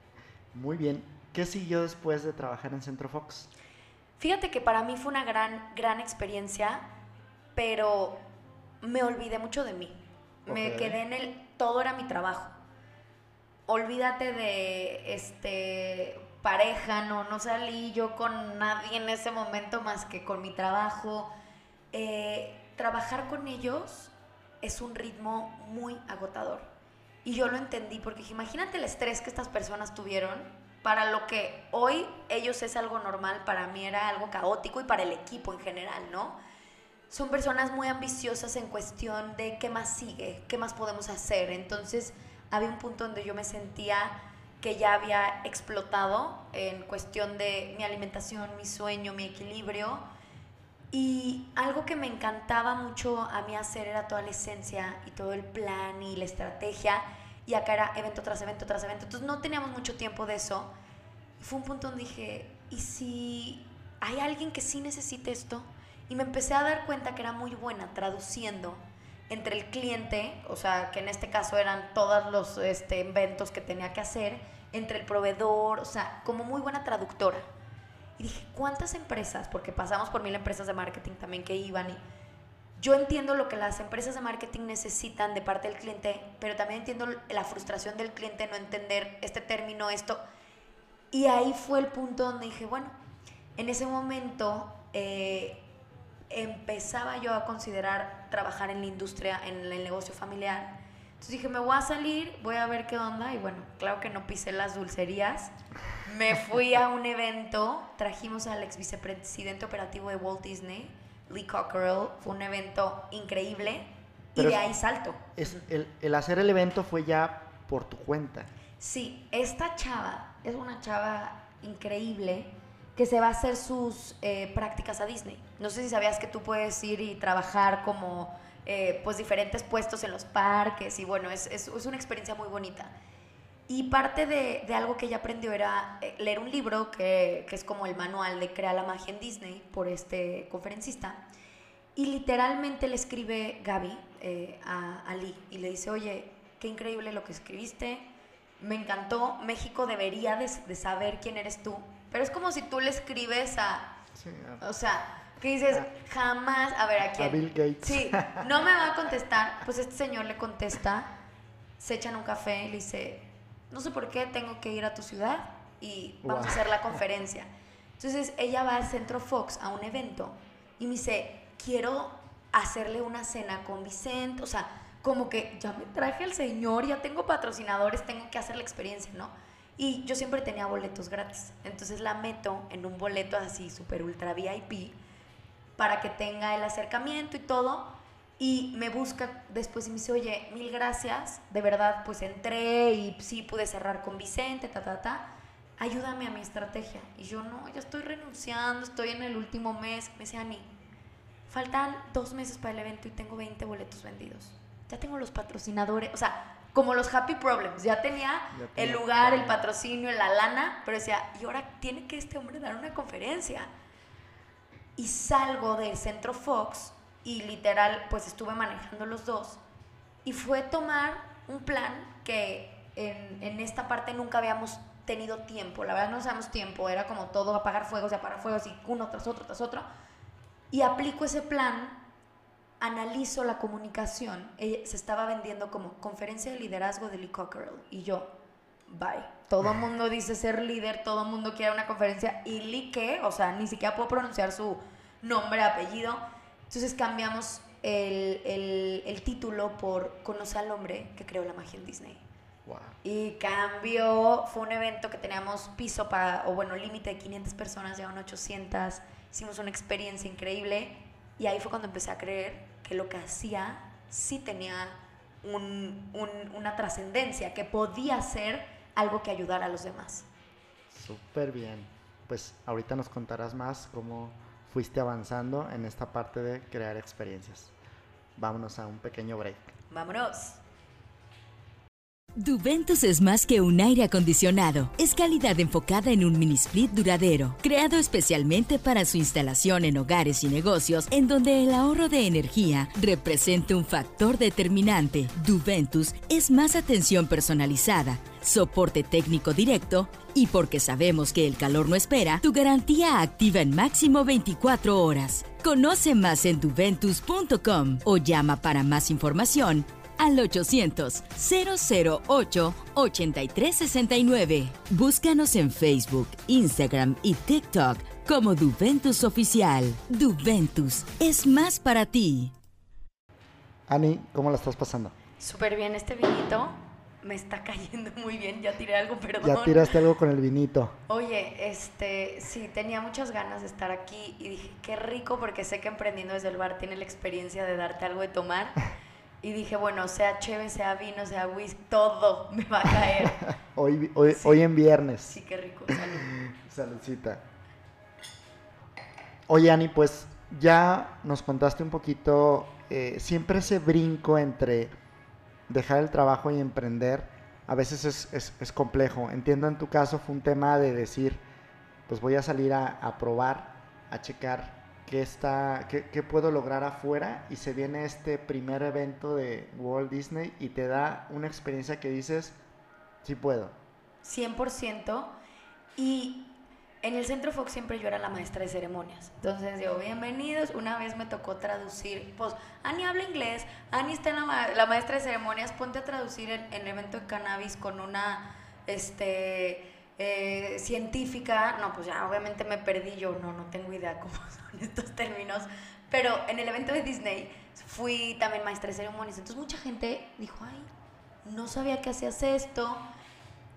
Muy bien. ¿Qué siguió después de trabajar en Centro Fox? Fíjate que para mí fue una gran, gran experiencia, pero me olvidé mucho de mí. Me quedé en el... Todo era mi trabajo. Olvídate de este pareja, no, no salí yo con nadie en ese momento más que con mi trabajo. Eh, trabajar con ellos es un ritmo muy agotador. Y yo lo entendí porque imagínate el estrés que estas personas tuvieron para lo que hoy ellos es algo normal, para mí era algo caótico y para el equipo en general, ¿no? Son personas muy ambiciosas en cuestión de qué más sigue, qué más podemos hacer. Entonces había un punto donde yo me sentía que ya había explotado en cuestión de mi alimentación, mi sueño, mi equilibrio. Y algo que me encantaba mucho a mí hacer era toda la esencia y todo el plan y la estrategia. Y acá era evento tras evento tras evento. Entonces no teníamos mucho tiempo de eso. Fue un punto donde dije, ¿y si hay alguien que sí necesite esto? Y me empecé a dar cuenta que era muy buena traduciendo entre el cliente, o sea, que en este caso eran todos los este, eventos que tenía que hacer, entre el proveedor, o sea, como muy buena traductora. Y dije, ¿cuántas empresas? Porque pasamos por mil empresas de marketing también que iban y yo entiendo lo que las empresas de marketing necesitan de parte del cliente, pero también entiendo la frustración del cliente no entender este término, esto. Y ahí fue el punto donde dije, bueno, en ese momento eh, empezaba yo a considerar trabajar en la industria, en el negocio familiar. Entonces dije, me voy a salir, voy a ver qué onda. Y bueno, claro que no pisé las dulcerías. Me fui a un evento, trajimos al ex vicepresidente operativo de Walt Disney, Lee Cockerell. Fue un evento increíble. Pero y de ahí salto. Es, el, el hacer el evento fue ya por tu cuenta. Sí, esta chava es una chava increíble que se va a hacer sus eh, prácticas a Disney. No sé si sabías que tú puedes ir y trabajar como eh, pues diferentes puestos en los parques y bueno, es, es- es una experiencia muy bonita. Y parte de, de algo que ella aprendió era eh, leer un libro que, que es como el manual de Crea la magia en Disney por este conferencista. Y literalmente le escribe Gaby eh, a, a Lee y le dice, oye, qué increíble lo que escribiste, me encantó, México debería de, de saber quién eres tú. Pero es como si tú le escribes a, Sí, a- o sea, que dices, jamás, a ver, ¿a quién? a Bill Gates. Sí, no me va a contestar. Pues este señor le contesta, se echan un café y le dice, no sé por qué tengo que ir a tu ciudad y vamos a hacer la conferencia. Entonces ella va al Centro Fox a un evento y me dice, quiero hacerle una cena con Vicente, o sea, como que ya me traje al señor, ya tengo patrocinadores, tengo que hacer la experiencia, ¿no? Y yo siempre tenía boletos gratis, entonces la meto en un boleto así super ultra VIP para que tenga el acercamiento y todo. Y me busca después y me dice, oye, mil gracias, de verdad, pues entré y sí pude cerrar con Vicente, ta, ta, ta. Ayúdame a mi estrategia. Y yo, no, ya estoy renunciando, estoy en el último mes. Me dice, Ani, faltan dos meses para el evento y tengo 20 boletos vendidos. ya tengo los patrocinadores, o sea, como los happy problems, ya tenía Ya el lugar, el patrocinio, la lana, pero decía, y ahora tiene que este hombre dar una conferencia. Y salgo del centro Fox y literal, pues estuve manejando los dos. Y fue tomar un plan que en, en esta parte nunca habíamos tenido tiempo. La verdad no usamos tiempo, era como todo apagar fuegos y apagar fuegos y uno tras otro, tras otro. Y aplico ese plan, analizo la comunicación. Ella se estaba vendiendo como conferencia de liderazgo de Lee Cockerell. Y yo, bye. Todo el mundo dice ser líder, todo el mundo quiere una conferencia. ¿Y Lee qué? O sea, ni siquiera puedo pronunciar su nombre, apellido. Entonces cambiamos el, el- el título por Conoce al hombre que creó la magia en Disney. Wow. Y cambió, fue un evento que teníamos piso para, o bueno, límite de 500 personas, llegaron 800, hicimos una experiencia increíble y ahí fue cuando empecé a creer que lo que hacía sí tenía un- un- una trascendencia, que podía ser algo que ayudara a los demás. Súper bien. Pues ahorita nos contarás más cómo fuiste avanzando en esta parte de crear experiencias. Vámonos a un pequeño break. Vámonos. Duventus es más que un aire acondicionado. Es calidad enfocada en un mini split duradero, creado especialmente para su instalación en hogares y negocios, en donde el ahorro de energía representa un factor determinante. Duventus es más atención personalizada, soporte técnico directo y porque sabemos que el calor no espera, tu garantía activa en máximo 24 horas. Conoce más en duventus.com o llama para más información al 800-008-8369. Búscanos en Facebook, Instagram y TikTok como Duventus Oficial. Duventus es más para ti. Ani, ¿cómo la estás pasando? Súper bien, este vinito me está cayendo muy bien. Ya tiré algo, perdón. Ya tiraste algo con el vinito. Oye, este, sí, tenía muchas ganas de estar aquí y dije, qué rico porque sé que emprendiendo desde el bar tiene la experiencia de darte algo de tomar. Y dije, bueno, sea cheve, sea vino, sea whisky, todo me va a caer. Hoy, hoy, Sí. hoy en viernes. Sí, qué rico, salud. Saludcita. Oye, Ani, pues ya nos contaste un poquito, eh, siempre ese brinco entre dejar el trabajo y emprender, a veces es, es- complejo. Entiendo en tu caso fue un tema de decir, pues voy a salir a, probar, a checar qué, está, qué puedo lograr afuera y se viene este primer evento de Walt Disney y te da una experiencia que dices, sí puedo. 100%. Y en el Centro Fox siempre yo era la maestra de ceremonias. Entonces digo, bienvenidos. Una vez me tocó traducir, pues, Ani habla inglés, Ani está en la, ma- la maestra de ceremonias, ponte a traducir en el evento de cannabis con una, este, eh, científica. No, pues ya obviamente me perdí yo, no, no tengo idea cómo son estos términos. Pero en el evento de Disney fui también maestra de ceremonias. Entonces mucha gente dijo, ay, no sabía que hacías esto.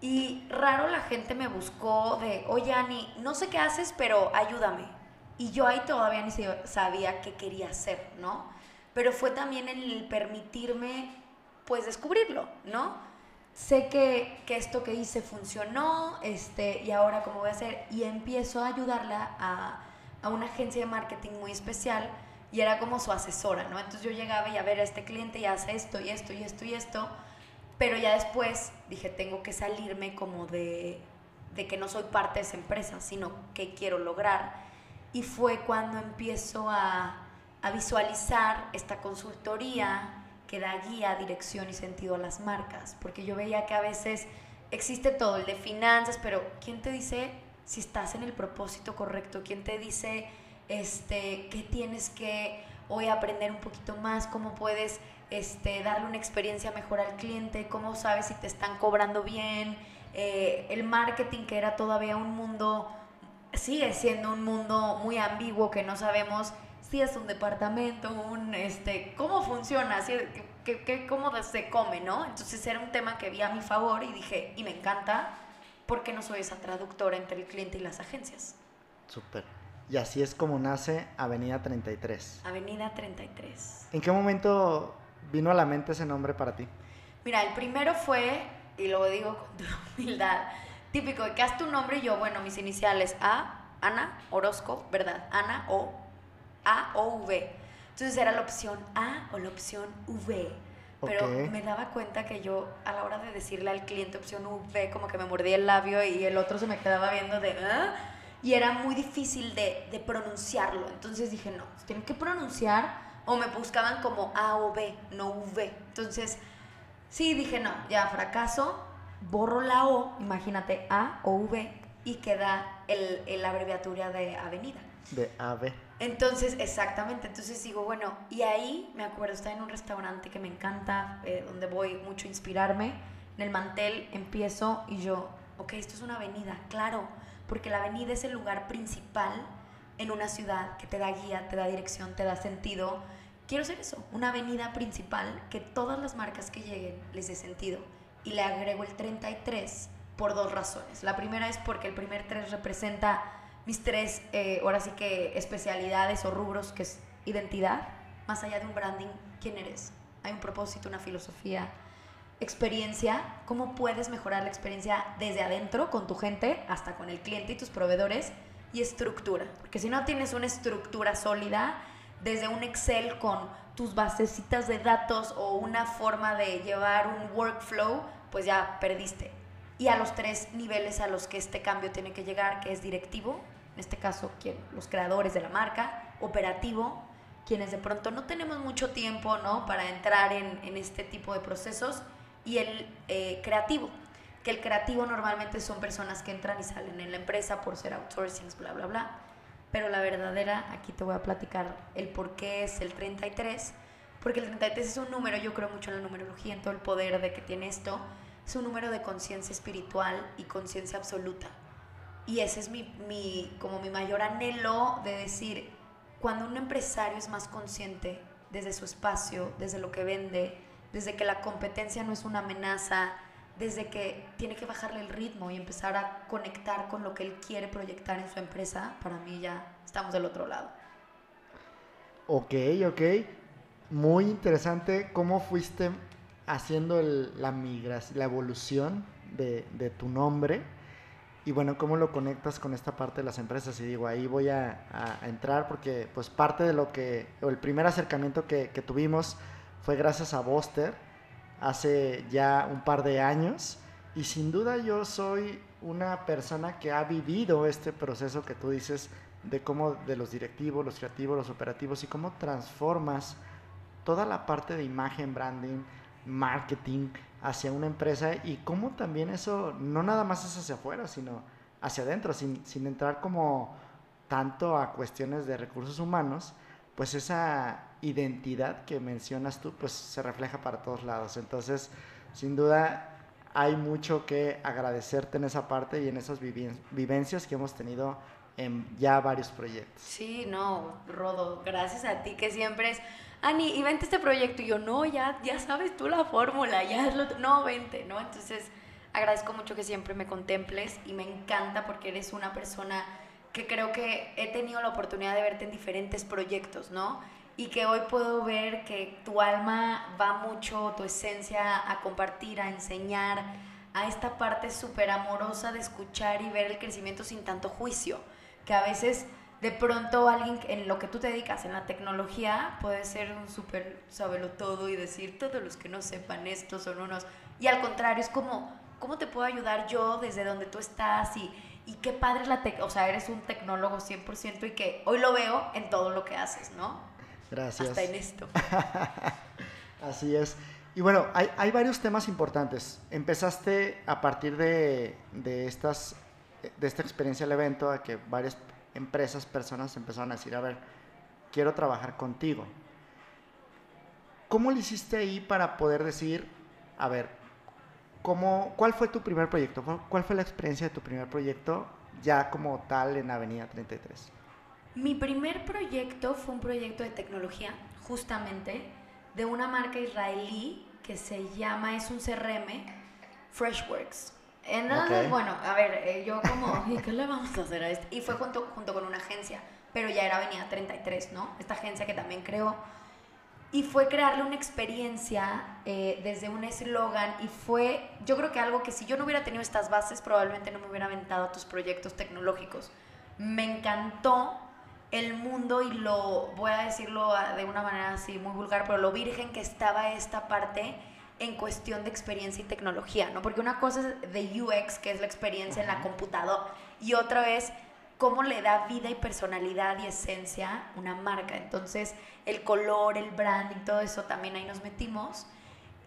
Y raro la gente me buscó de, oye Ani, no sé qué haces, pero ayúdame. Y yo ahí todavía ni sabía qué quería hacer, ¿no? Pero fue también el permitirme, pues, descubrirlo, ¿no? Sé que, que esto que hice funcionó, este, y ahora cómo voy a hacer, y empiezo a ayudarla a, a una agencia de marketing muy especial, y era como su asesora, ¿no? Entonces yo llegaba y a ver, este cliente ya hace esto, y esto, y esto, y esto, pero ya después dije, tengo que salirme como de, de que no soy parte de esa empresa, sino que quiero lograr. Y fue cuando empiezo a, a visualizar esta consultoría que da guía, dirección y sentido a las marcas, porque yo veía que a veces existe todo, el de finanzas, pero ¿quién te dice si estás en el propósito correcto? ¿Quién te dice este, qué tienes que hoy aprender un poquito más? ¿Cómo puedes este, darle una experiencia mejor al cliente? ¿Cómo sabes si te están cobrando bien? Eh, el marketing, que era todavía un mundo, sigue siendo un mundo muy ambiguo que no sabemos si es un departamento, un, este, cómo funciona, si, que, que- cómo se come, ¿no? Entonces era un tema que vi a mi favor y dije, y me encanta, porque no soy esa traductora entre el cliente y las agencias? Súper. Y así es como nace Avenida 33. Avenida 33. ¿En qué momento vino a la mente ese nombre para ti? Mira, el primero fue, y lo digo con humildad, típico de que haz tu nombre y yo, bueno, mis iniciales A, Ana Orozco, ¿verdad? Ana o A o V. Entonces era la opción A o la opción V. Pero Ok. me daba cuenta que yo, a la hora de decirle al cliente opción V, como que me mordía el labio y el otro se me quedaba viendo de, ¿ah? Y era muy difícil de, de pronunciarlo. Entonces dije, no, tienen que pronunciar o me buscaban como A o B, no V. Entonces, sí, dije, no, ya fracaso, borro la O, imagínate A o V, y queda el, el abreviatura de avenida. De AB. Entonces, exactamente, entonces digo, bueno, y ahí me acuerdo, estaba en un restaurante que me encanta, eh, donde voy mucho a inspirarme, en el mantel empiezo y yo, ok, esto es una avenida, claro, porque la avenida es el lugar principal en una ciudad que te da guía, te da dirección, te da sentido. Quiero ser eso, una avenida principal que todas las marcas que lleguen les dé sentido. Y le agrego el 33 por dos razones. La primera es porque el primer 3 representa mis tres, eh, ahora sí que especialidades o rubros, que es identidad, más allá de un branding, quién eres. Hay un propósito, una filosofía, experiencia, cómo puedes mejorar la experiencia desde adentro con tu gente hasta con el cliente y tus proveedores y estructura. Porque si no tienes una estructura sólida, desde un Excel con tus basecitas de datos o una forma de llevar un workflow, pues ya perdiste. Y a los tres niveles a los que este cambio tiene que llegar, que es directivo, en este caso ¿quién? los creadores de la marca, operativo, quienes de pronto no tenemos mucho tiempo ¿no? para entrar en, este tipo de procesos, y el eh, creativo, que el creativo normalmente son personas que entran y salen en la empresa por ser outsourcings, bla, bla, bla. Pero la verdadera, aquí te voy a platicar el por qué es el 33, porque el 33 es un número, yo creo mucho en la numerología, en todo el poder de que tiene esto, es un número de conciencia espiritual y conciencia absoluta. Y ese es mi, mi, como mi mayor anhelo de decir, cuando un empresario es más consciente desde su espacio, desde lo que vende, desde que la competencia no es una amenaza, desde que tiene que bajarle el ritmo y empezar a conectar con lo que él quiere proyectar en su empresa, para mí ya estamos del otro lado. Ok, ok. Muy interesante cómo fuiste haciendo el- la migración, la evolución de, de tu nombre. Y bueno, cómo lo conectas con esta parte de las empresas. Y digo, ahí voy a, a- entrar porque pues parte de lo que, o el primer acercamiento que, que tuvimos fue gracias a Boster hace ya un par de años. Y sin duda yo soy una persona que ha vivido este proceso que tú dices de cómo de los directivos, los creativos, los operativos y cómo transformas toda la parte de imagen, branding, marketing hacia una empresa y cómo también eso no nada más es hacia afuera, sino hacia adentro, sin, sin entrar como tanto a cuestiones de recursos humanos, pues esa identidad que mencionas tú, pues se refleja para todos lados. Entonces, sin duda, hay mucho que agradecerte en esa parte y en esas vivencias que hemos tenido en ya varios proyectos. Sí, no, Rodo, gracias a ti que siempre es, Ani, y vente este proyecto. Y yo, no, ya, ya sabes tú la fórmula, ya es lo, no, vente, ¿no? Entonces, agradezco mucho que siempre me contemples y me encanta porque eres una persona que creo que he tenido la oportunidad de verte en diferentes proyectos, ¿no? Y que hoy puedo ver que tu alma va mucho, tu esencia a compartir, a enseñar, a esta parte súper amorosa de escuchar y ver el crecimiento sin tanto juicio, que a veces de pronto alguien en lo que tú te dedicas, en la tecnología, puede ser un súper sabelo todo y decir todos los que no sepan esto son unos... Y al contrario, es como, ¿cómo te puedo ayudar yo desde donde tú estás? Y, y qué padre la tec... O sea, eres un tecnólogo 100% y que hoy lo veo en todo lo que haces, ¿no? Gracias. Hasta en esto. Así es. Y bueno, hay, hay varios temas importantes. Empezaste a partir de, de, estas, de esta experiencia del evento, a que varias empresas, personas empezaron a decir, a ver, quiero trabajar contigo. ¿Cómo le hiciste ahí para poder decir, a ver, ¿cómo, ¿cuál fue tu primer proyecto? ¿Cuál- ¿Cuál fue la experiencia de tu primer proyecto ya como tal en Avenida 33? Mi primer proyecto fue un proyecto de tecnología, justamente, de una marca israelí que se llama, es un CRM, Freshworks. Entonces, bueno, a ver, eh, yo como, ¿y qué le vamos a hacer a esto? Y fue junto, junto con una agencia, pero ya era Avenida 33, ¿no? Esta agencia que también creó. Y fue crearle una experiencia eh, desde un eslogan y fue, yo creo que algo que si yo no hubiera tenido estas bases, probablemente no me hubiera aventado a tus proyectos tecnológicos. Me encantó el mundo y lo, voy a decirlo de una manera así muy vulgar, pero lo virgen que estaba esta parte en cuestión de experiencia y tecnología, ¿no? Porque una cosa es de UX, que es la experiencia en la computadora, y otra es cómo le da vida y personalidad y esencia una marca. Entonces, el color, el branding, todo eso también ahí nos metimos.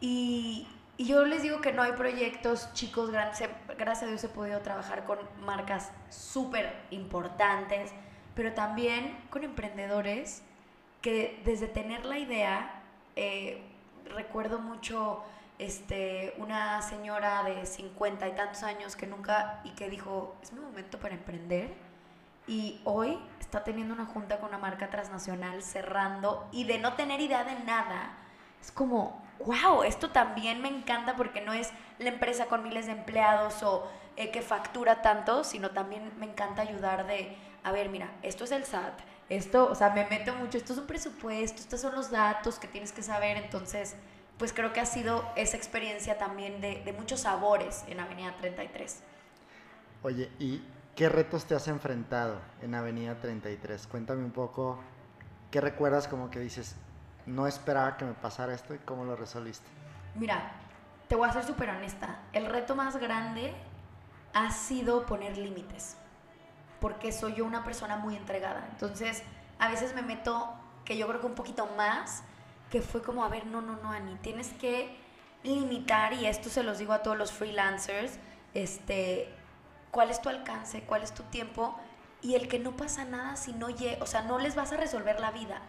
Y, y yo les digo que no hay proyectos chicos, grandes. Gracias a Dios he podido trabajar con marcas súper importantes, pero también con emprendedores que desde tener la idea, eh, recuerdo mucho este, una señora de 50 y tantos años que nunca, y que dijo, es mi momento para emprender. Y hoy está teniendo una junta con una marca transnacional cerrando y de no tener idea de nada, es como, wow, esto también me encanta porque no es la empresa con miles de empleados o eh, que factura tanto, sino también me encanta ayudar de, a ver, mira, esto es el SAT, esto, o sea, me meto mucho, esto es un presupuesto, estos son los datos que tienes que saber, entonces, pues creo que ha sido esa experiencia también de, de muchos sabores en Avenida 33. Oye, ¿y qué retos te has enfrentado en Avenida 33? Cuéntame un poco, ¿qué recuerdas como que dices, no esperaba que me pasara esto y cómo lo resolviste? Mira, te voy a ser súper honesta. El reto más grande ha sido poner límites, porque soy yo una persona muy entregada. Entonces, a veces me meto, que yo creo que un poquito más, que fue como, a ver, no, no, no, Ani, tienes que limitar, y esto se los digo a todos los freelancers, este, cuál es tu alcance, cuál es tu tiempo, y el que no pasa nada si no, o sea, no les vas a resolver la vida,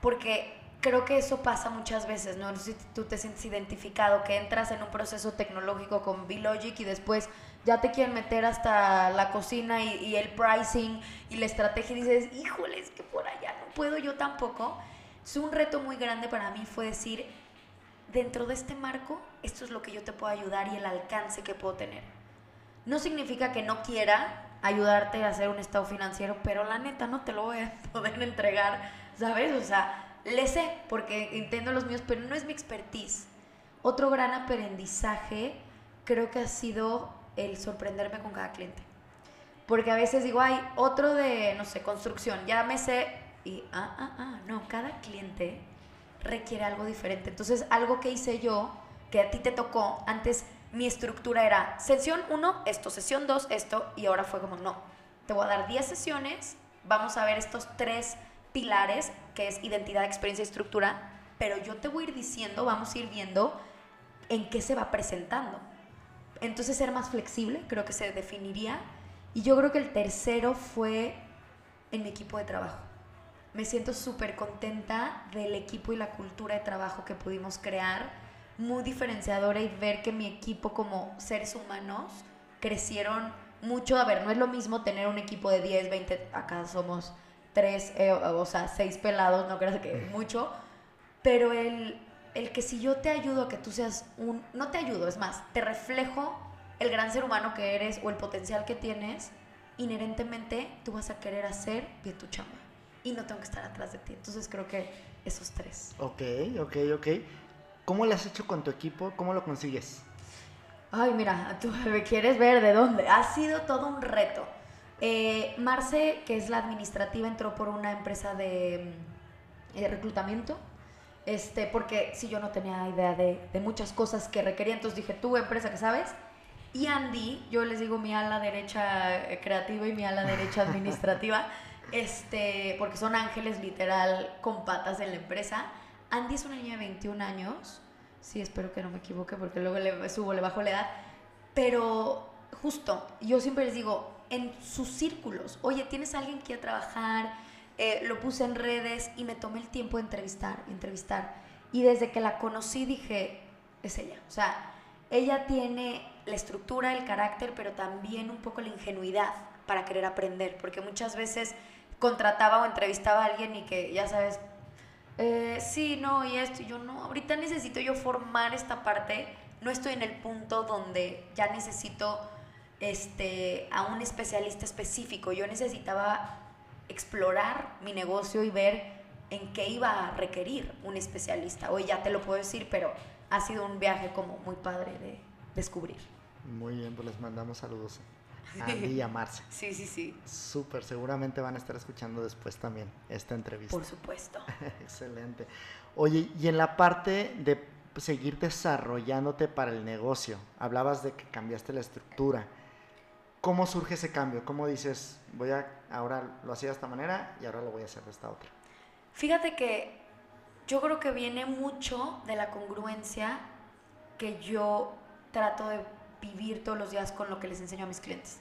porque creo que eso pasa muchas veces, ¿no? Si tú te sientes identificado, que entras en un proceso tecnológico con B-Logic y después ya te quieren meter hasta la cocina y, el pricing y la estrategia y dices, híjole, es que por allá no puedo yo tampoco. Es un reto muy grande para mí fue decir, dentro de este marco, esto es lo que yo te puedo ayudar y el alcance que puedo tener. No significa que no quiera ayudarte a hacer un estado financiero, pero la neta no te lo voy a poder entregar, ¿sabes? O sea, le sé porque entiendo los míos, pero no es mi expertise. Otro gran aprendizaje creo que ha sido el sorprenderme con cada cliente. Porque a veces digo, hay otro de, no sé, construcción, ya me sé, y, ah, ah, ah, no, cada cliente requiere algo diferente. Entonces, algo que hice yo, que a ti te tocó, antes mi estructura era sesión 1, esto, sesión 2, esto, y ahora fue como, no, te voy a dar 10 sesiones, vamos a ver estos tres pilares, que es identidad, experiencia y estructura, pero yo te voy a ir diciendo, vamos a ir viendo en qué se va presentando. Entonces ser más flexible, creo que se definiría. Y yo creo que el tercero fue en mi equipo de trabajo. Me siento súper contenta del equipo y la cultura de trabajo que pudimos crear, muy diferenciadora y ver que mi equipo como seres humanos crecieron mucho. A ver, no es lo mismo tener un equipo de 10, 20, acá somos tres, eh, o sea, seis pelados, no creas que mucho, pero el, el que si yo te ayudo a que tú seas un, no te ayudo, es más, te reflejo el gran ser humano que eres o el potencial que tienes, inherentemente tú vas a querer hacer bien tu chamba y no tengo que estar atrás de ti. Entonces creo que esos tres. Ok, ok, ok. ¿Cómo lo has hecho con tu equipo? ¿Cómo lo consigues? Ay, mira, tú me quieres ver de dónde. Ha sido todo un reto. Eh, Marce, que es la administrativa, entró por una empresa de, mm, reclutamiento. Este, porque si yo no tenía idea de, muchas cosas que requería, entonces dije, tú, empresa que sabes. Y Andy, yo les digo mi ala derecha eh, creativa y mi ala derecha administrativa, este, porque son ángeles literal con patas en la empresa. Andy es una niña de 21 años, sí, espero que no me equivoque porque luego le subo, le bajo la edad, pero justo, yo siempre les digo, en sus círculos. Oye, ¿tienes alguien que quiera trabajar? Eh, lo puse en redes y me tomé el tiempo de entrevistar, entrevistar. Y desde que la conocí dije, es ella. O sea, ella tiene la estructura, el carácter, pero también un poco la ingenuidad para querer aprender. Porque muchas veces contrataba o entrevistaba a alguien y que, ya sabes, eh, sí, no, y esto, y yo no, ahorita necesito yo formar esta parte. No estoy en el punto donde ya necesito este, a un especialista específico. Yo necesitaba explorar mi negocio y ver en qué iba a requerir un especialista. Hoy ya te lo puedo decir, pero ha sido un viaje como muy padre de descubrir. Muy bien, pues les mandamos saludos Andy y a Marce. Sí, sí, sí. Súper, seguramente van a estar escuchando después también esta entrevista. Por supuesto. Excelente. Oye, y en la parte de seguir desarrollándote para el negocio, hablabas de que cambiaste la estructura. ¿Cómo surge ese cambio? ¿Cómo dices, voy a, ahora lo hacía de esta manera y ahora lo voy a hacer de esta otra? Fíjate que yo creo que viene mucho de la congruencia que yo trato de vivir todos los días con lo que les enseño a mis clientes.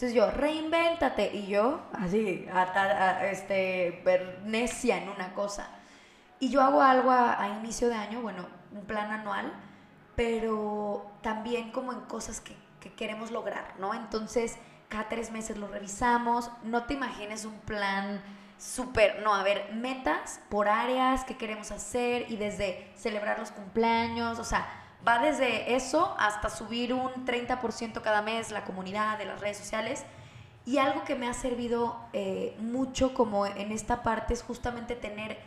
Entonces yo, reinvéntate. Y yo, así, a, este, ver necia en una cosa. Y yo hago algo a, inicio de año, bueno, un plan anual, pero también como en cosas que, que queremos lograr, ¿no? Entonces, cada tres meses lo revisamos. No te imagines un plan súper, no, a ver, metas por áreas, qué queremos hacer y desde celebrar los cumpleaños, o sea, va desde eso hasta subir un 30% cada mes la comunidad de las redes sociales. Y algo que me ha servido eh, mucho como en esta parte es justamente tener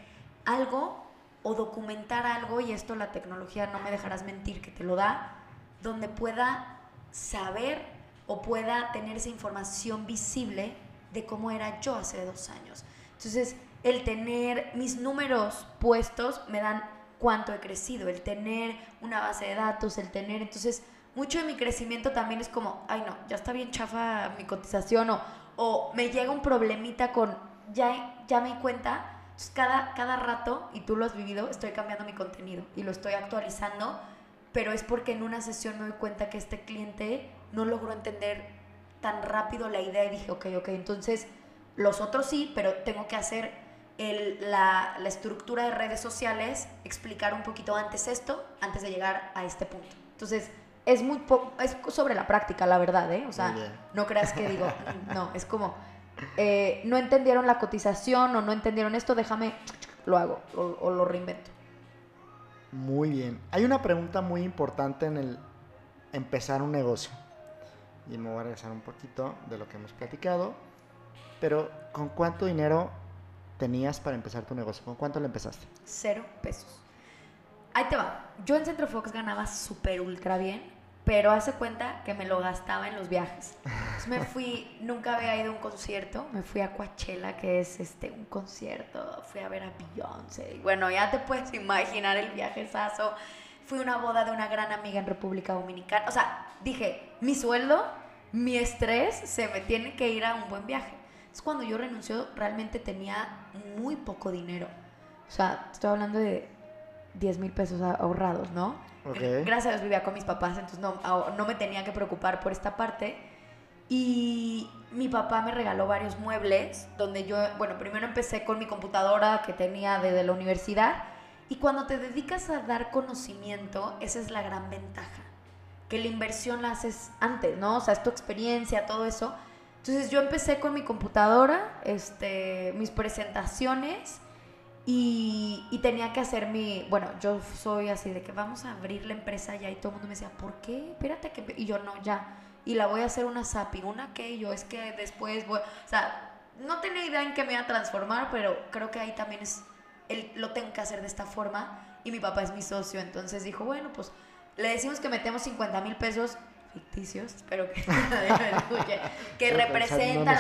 algo o documentar algo, y esto la tecnología no me dejarás mentir que te lo da, donde pueda saber o pueda tener esa información visible de cómo era yo hace dos años. Entonces, el tener mis números puestos me dan cuánto he crecido, el tener una base de datos, el tener, entonces, mucho de mi crecimiento también es como, ay no, ya está bien chafa mi cotización o, o me llega un problemita con, ya, ya me di cuenta, entonces cada, cada rato, y tú lo has vivido, estoy cambiando mi contenido y lo estoy actualizando, pero es porque en una sesión me doy cuenta que este cliente no logró entender tan rápido la idea y dije, ok, ok, entonces los otros sí, pero tengo que hacer la, estructura de redes sociales, explicar un poquito antes esto, antes de llegar a este punto. Entonces, es muy es sobre la práctica, la verdad, ¿eh? O sea, no creas que digo, no, es como, eh, no entendieron la cotización o no entendieron esto, déjame, lo hago o, o, lo reinvento. Muy bien. Hay una pregunta muy importante en el empezar un negocio. Y me voy a regresar un poquito de lo que hemos platicado. Pero, ¿con cuánto dinero tenías para empezar tu negocio? ¿Con cuánto lo empezaste? Cero pesos. Ahí te va. Yo en Centro Fox ganaba súper ultra bien, pero hace cuenta que me lo gastaba en los viajes. Entonces me fui, nunca había ido a un concierto, me fui a Coachella, que es este, un concierto, fui a ver a Beyoncé. Bueno, ya te puedes imaginar el viajezazo. Fui a una boda de una gran amiga en República Dominicana. O sea, dije, mi sueldo, mi estrés se me tiene que ir a un buen viaje. Es cuando yo renunció, realmente tenía muy poco dinero. O sea, estoy hablando de 10 mil pesos ahorrados, ¿no? Gracias a Dios vivía con mis papás, entonces no, no me tenía que preocupar por esta parte. Y mi papá me regaló varios muebles donde yo, bueno, primero empecé con mi computadora que tenía desde la universidad. Y cuando te dedicas a dar conocimiento, esa es la gran ventaja. Que la inversión la haces antes, ¿no? O sea, es tu experiencia, todo eso. Entonces yo empecé con mi computadora, este, mis presentaciones y, y, tenía que hacer mi, bueno, yo soy así de que vamos a abrir la empresa ya y todo el mundo me decía, ¿por qué? Espérate que, y yo no, ya, y la voy a hacer una SAPI, una que yo, es que después voy, o sea, no tenía idea en qué me iba a transformar, pero creo que ahí también es, lo tengo que hacer de esta forma y mi papá es mi socio, entonces dijo, bueno, pues le decimos que metemos 50 mil pesos ficticios, espero que que representan,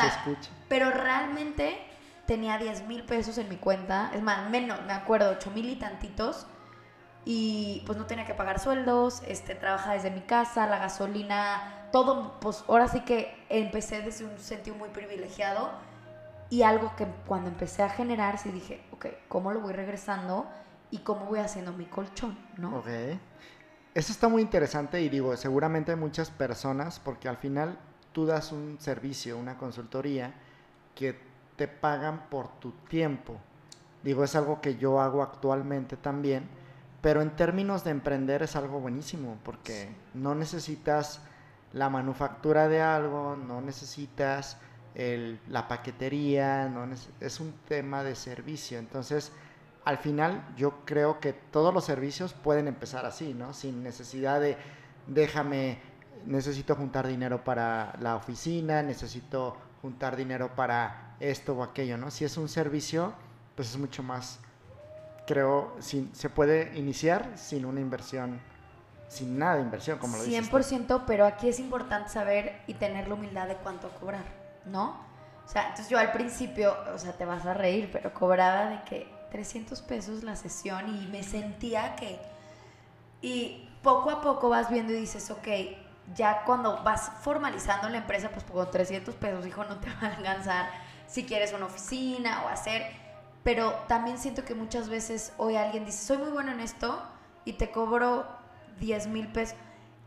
pero realmente tenía 10 mil pesos en mi cuenta, es más, menos, me acuerdo, 8 mil y tantitos, y pues no tenía que pagar sueldos, este, trabaja desde mi casa, la gasolina, todo, pues ahora sí que empecé desde un sentido muy privilegiado, y algo que cuando empecé a generar, sí dije, ok, ¿cómo lo voy regresando? Y cómo voy haciendo mi colchón, ¿no? Ok. Eso está muy interesante y digo, seguramente muchas personas, porque al final tú das un servicio, una consultoría, que te pagan por tu tiempo. Digo, es algo que yo hago actualmente también, pero en términos de emprender es algo buenísimo, porque no necesitas la manufactura de algo, no necesitas la paquetería, no es un tema de servicio. Entonces, al final yo creo que todos los servicios pueden empezar así, ¿no? Sin necesidad de déjame, necesito juntar dinero para la oficina, necesito juntar dinero para esto o aquello, ¿no? Si es un servicio, pues es mucho más, creo, sin, se puede iniciar sin una inversión sin nada de inversión, como lo dices. 100%, pero aquí es importante saber y tener la humildad de cuánto cobrar, ¿no? O sea, entonces yo al principio, o sea, te vas a reír, pero cobraba de que 300 pesos la sesión y me sentía que... Y poco a poco vas viendo y dices, ok, ya cuando vas formalizando la empresa, pues con 300 pesos, hijo, no te va a alcanzar si quieres una oficina o hacer. Pero también siento que muchas veces hoy alguien dice, soy muy bueno en esto y te cobro 10 mil pesos.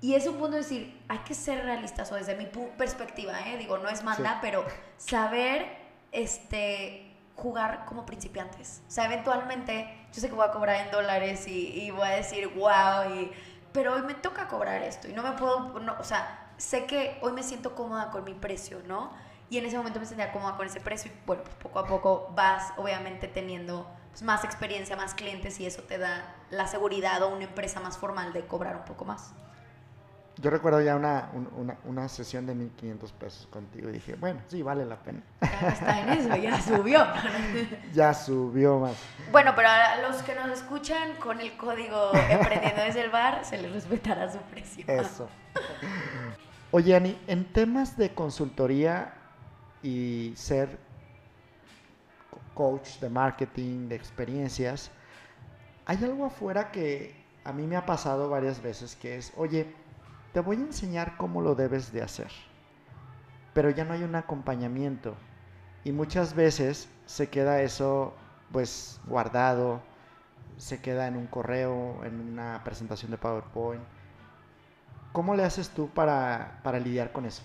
Y es un punto de decir, hay que ser realistas, o desde mi perspectiva, ¿eh? digo, no es manda, pero saber este, jugar como principiantes. O sea, eventualmente, yo sé que voy a cobrar en dólares y, y voy a decir, wow, y pero hoy me toca cobrar esto y no me puedo, no, o sea, sé que hoy me siento cómoda con mi precio, ¿no? Y en ese momento me sentía cómoda con ese precio y bueno, pues poco a poco vas obviamente teniendo pues, más experiencia, más clientes y eso te da la seguridad o una empresa más formal de cobrar un poco más. Yo recuerdo ya una, una, una, sesión de 1500 pesos contigo y dije, bueno, sí, vale la pena. Ya está en eso, ya subió. ya subió más. Bueno, pero a los que nos escuchan con el código Emprendiendo desde el bar, se les respetará su precio. Eso. Oye, Ani, en temas de consultoría y ser coach de marketing, de experiencias, hay algo afuera que a mí me ha pasado varias veces que es, oye, te voy a enseñar cómo lo debes de hacer. Pero ya no hay un acompañamiento. Y muchas veces se queda eso pues guardado, se queda en un correo, en una presentación de PowerPoint. ¿Cómo le haces tú para, para lidiar con eso?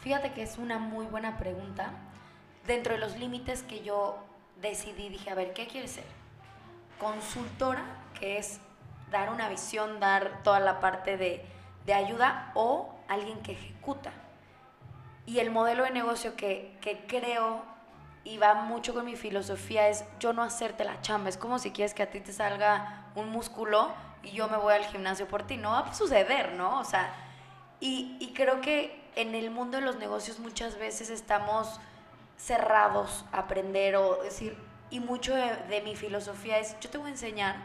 Fíjate que es una muy buena pregunta. Dentro de los límites que yo decidí, dije, a ver, ¿qué quieres ser? Consultora, que es dar una visión, dar toda la parte de de ayuda o alguien que ejecuta. Y el modelo de negocio que, que creo y va mucho con mi filosofía es yo no hacerte la chamba. Es como si quieres que a ti te salga un músculo y yo me voy al gimnasio por ti. No va a suceder, ¿no? O sea, y, y creo que en el mundo de los negocios muchas veces estamos cerrados a aprender o decir, y mucho de, de mi filosofía es, yo te voy a enseñar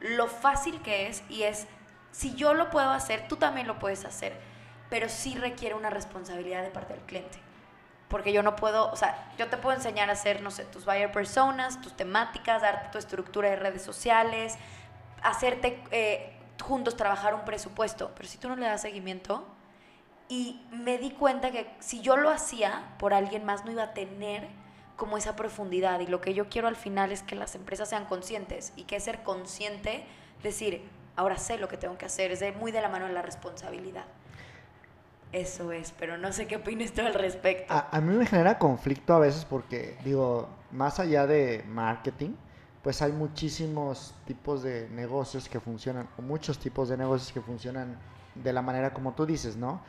lo fácil que es y es si yo lo puedo hacer, tú también lo puedes hacer, pero sí requiere una responsabilidad de parte del cliente. Porque yo no puedo, o sea, yo te puedo enseñar a hacer, no sé, tus buyer personas, tus temáticas, darte tu estructura de redes sociales, hacerte eh, juntos trabajar un presupuesto, pero si tú no le das seguimiento, y me di cuenta que si yo lo hacía por alguien más no iba a tener como esa profundidad y lo que yo quiero al final es que las empresas sean conscientes y que ser consciente, decir, ahora sé lo que tengo que hacer, es de, muy de la mano de la responsabilidad. Eso es, pero no sé qué opinas tú al respecto. A, mí me genera conflicto a veces porque, digo, más allá de marketing, pues hay muchísimos tipos de negocios que funcionan, o muchos tipos de negocios que funcionan de la manera como tú dices, ¿no?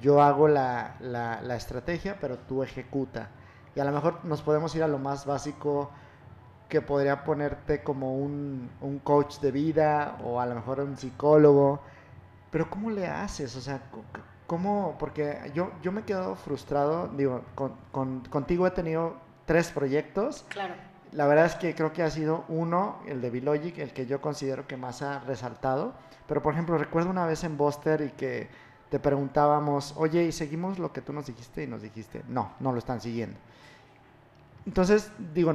Yo hago la, la, la estrategia, pero tú ejecuta. Y a lo mejor nos podemos ir a lo más básico, que podría ponerte como un, un, coach de vida o a lo mejor un psicólogo. Pero ¿cómo le haces? O sea, ¿cómo? Porque yo, yo me he quedado frustrado. Digo, con, con, contigo he tenido tres proyectos. Claro. La verdad es que creo que ha sido uno, el de Bilogic, el que yo considero que más ha resaltado. Pero, por ejemplo, recuerdo una vez en Buster y que te preguntábamos, oye, ¿y seguimos lo que tú nos dijiste? Y nos dijiste, no, no lo están siguiendo. Entonces, digo,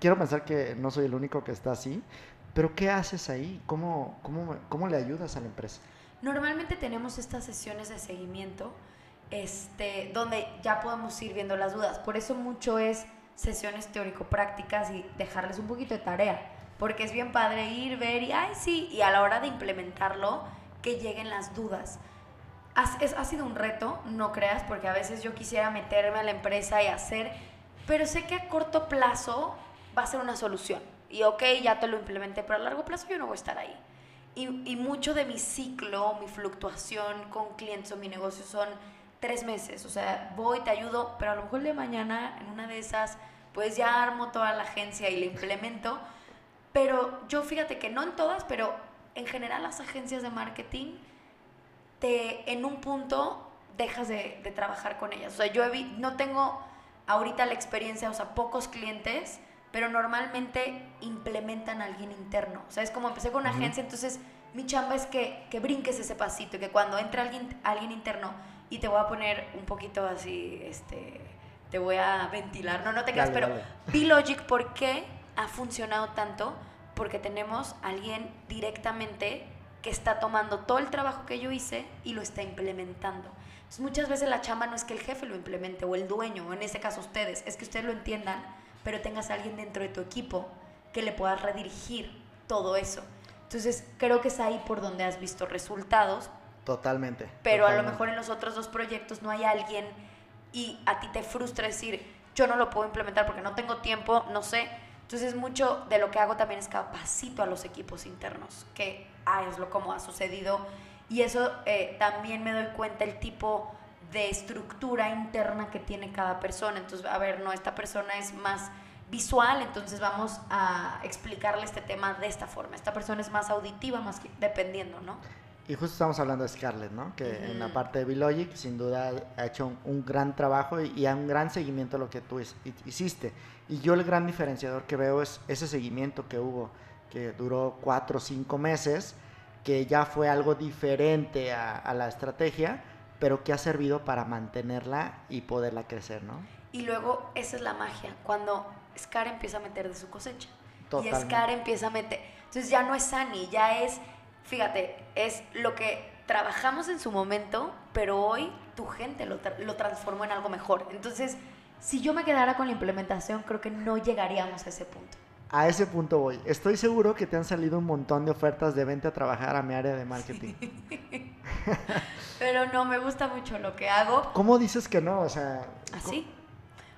quiero pensar que no soy el único que está así, pero ¿qué haces ahí? ¿Cómo, cómo, cómo le ayudas a la empresa? Normalmente tenemos estas sesiones de seguimiento este, donde ya podemos ir viendo las dudas. Por eso mucho es sesiones teórico-prácticas y dejarles un poquito de tarea. Porque es bien padre ir, ver y, ay, sí, y a la hora de implementarlo, que lleguen las dudas. Ha, ha sido un reto, no creas, porque a veces yo quisiera meterme a la empresa y hacer, pero sé que a corto plazo va a ser una solución. Y ok, ya te lo implementé, pero a largo plazo yo no voy a estar ahí. Y, y mucho de mi ciclo, mi fluctuación con clientes o mi negocio son tres meses. O sea, voy, te ayudo, pero a lo mejor el de mañana, en una de esas, pues ya armo toda la agencia y la implemento. Pero yo fíjate que no en todas, pero en general las agencias de marketing, te, en un punto dejas de, de trabajar con ellas. O sea, yo no tengo ahorita la experiencia, o sea, pocos clientes pero normalmente implementan a alguien interno. O sea, es como empecé con una agencia, entonces mi chamba es que, que brinques ese pasito y que cuando entre alguien, alguien interno y te voy a poner un poquito así, este, te voy a ventilar, no, no te quedas, Dale, pero. B-Logic, ¿por qué ha funcionado tanto? Porque tenemos a alguien directamente que está tomando todo el trabajo que yo hice y lo está implementando. Entonces, muchas veces la chamba no es que el jefe lo implemente o el dueño, o en este caso ustedes, es que ustedes lo entiendan, pero tengas a alguien dentro de tu equipo que le puedas redirigir todo eso. Entonces, creo que es ahí por donde has visto resultados, Totalmente. pero a lo mejor en los otros dos proyectos no hay alguien y a ti te frustra decir, yo no lo puedo implementar porque no tengo tiempo, no sé. Entonces mucho de lo que hago también es capacito a los equipos internos, que ah, es lo como ha sucedido. Y eso eh, también me doy cuenta el tipo de estructura interna que tiene cada persona. Entonces, a ver, no, esta persona es más visual, entonces vamos a explicarle este tema de esta forma. Esta persona es más auditiva, más que- dependiendo, ¿no? Y justo estamos hablando de Scarlett, ¿no? Que en la parte de Bilogic sin duda ha hecho un, un gran trabajo y, y a un gran seguimiento a lo que tú hiciste. Y yo el gran diferenciador que veo es ese seguimiento que hubo, que duró cuatro o cinco meses, que ya fue algo diferente a, a la estrategia, pero que ha servido para mantenerla y poderla crecer, ¿no? Y luego esa es la magia, cuando Scar empieza a meter de su cosecha. Totalmente. Y Scar empieza a meter. Entonces ya no es Sani, ya es, fíjate, es lo que trabajamos en su momento, pero hoy tu gente lo, tra- lo transformó en algo mejor. Entonces, si yo me quedara con la implementación, creo que no llegaríamos a ese punto. A ese punto voy. Estoy seguro que te han salido un montón de ofertas de vente a trabajar a mi área de marketing. Pero no, me gusta mucho lo que hago. ¿Cómo dices que no? O sea, Así.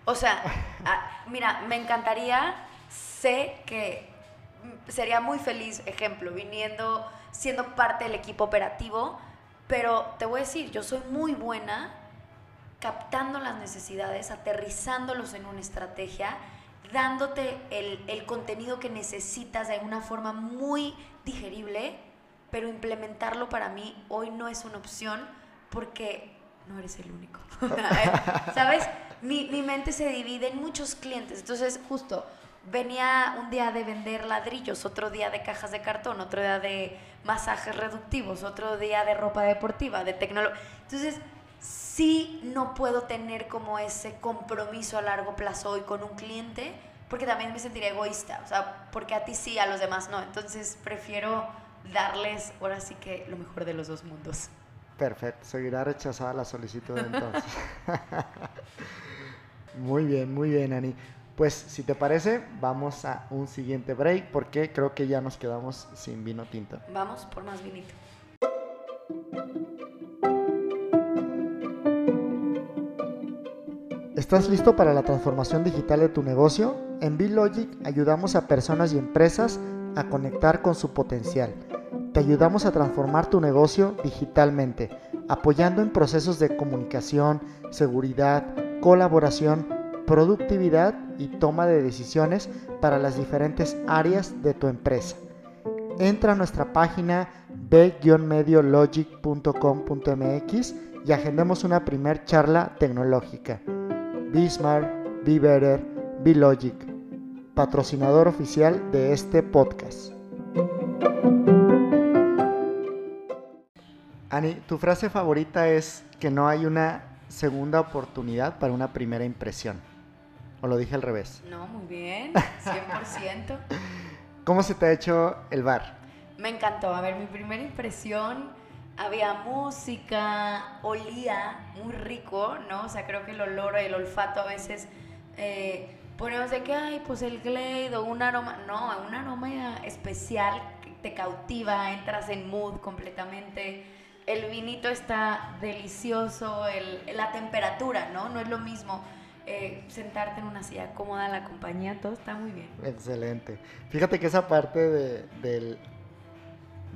O sea, ah, mira, me encantaría, sé que sería muy feliz, ejemplo, viniendo, siendo parte del equipo operativo, pero te voy a decir, yo soy muy buena captando las necesidades, aterrizándolos en una estrategia, dándote el, el contenido que necesitas de una forma muy digerible, pero implementarlo para mí hoy no es una opción porque no eres el único. ¿Sabes? Mi, mi mente se divide en muchos clientes. Entonces, justo, venía un día de vender ladrillos, otro día de cajas de cartón, otro día de masajes reductivos, otro día de ropa deportiva, de tecnología. Entonces, sí no puedo tener como ese compromiso a largo plazo hoy con un cliente, porque también me sentiría egoísta, o sea, porque a ti sí, a los demás no. Entonces, prefiero darles ahora sí que lo mejor de los dos mundos. Perfecto, seguirá rechazada la solicitud entonces. muy bien, muy bien, Ani. Pues si te parece, vamos a un siguiente break porque creo que ya nos quedamos sin vino tinto. Vamos por más vinito. ¿Estás listo para la transformación digital de tu negocio? En BeLogic ayudamos a personas y empresas a conectar con su potencial. Te ayudamos a transformar tu negocio digitalmente, apoyando en procesos de comunicación, seguridad, colaboración, productividad y toma de decisiones para las diferentes áreas de tu empresa. Entra a nuestra página b-mediologic.com.mx y agendemos una primer charla tecnológica. Be Smart, Be Better, Be Logic, patrocinador oficial de este podcast. Ani, tu frase favorita es que no hay una segunda oportunidad para una primera impresión. ¿O lo dije al revés? No, muy bien, 100%. ¿Cómo se te ha hecho el bar? Me encantó. A ver, mi primera impresión, había música, olía muy rico, ¿no? O sea, creo que el olor, el olfato a veces eh, ponemos de que, ay, pues el Glade o un aroma. No, un aroma especial que te cautiva, entras en mood completamente. El vinito está delicioso, el- la temperatura, ¿no? No es lo mismo eh, sentarte en una silla cómoda, la compañía, todo está muy bien. Excelente. Fíjate que esa parte de, del-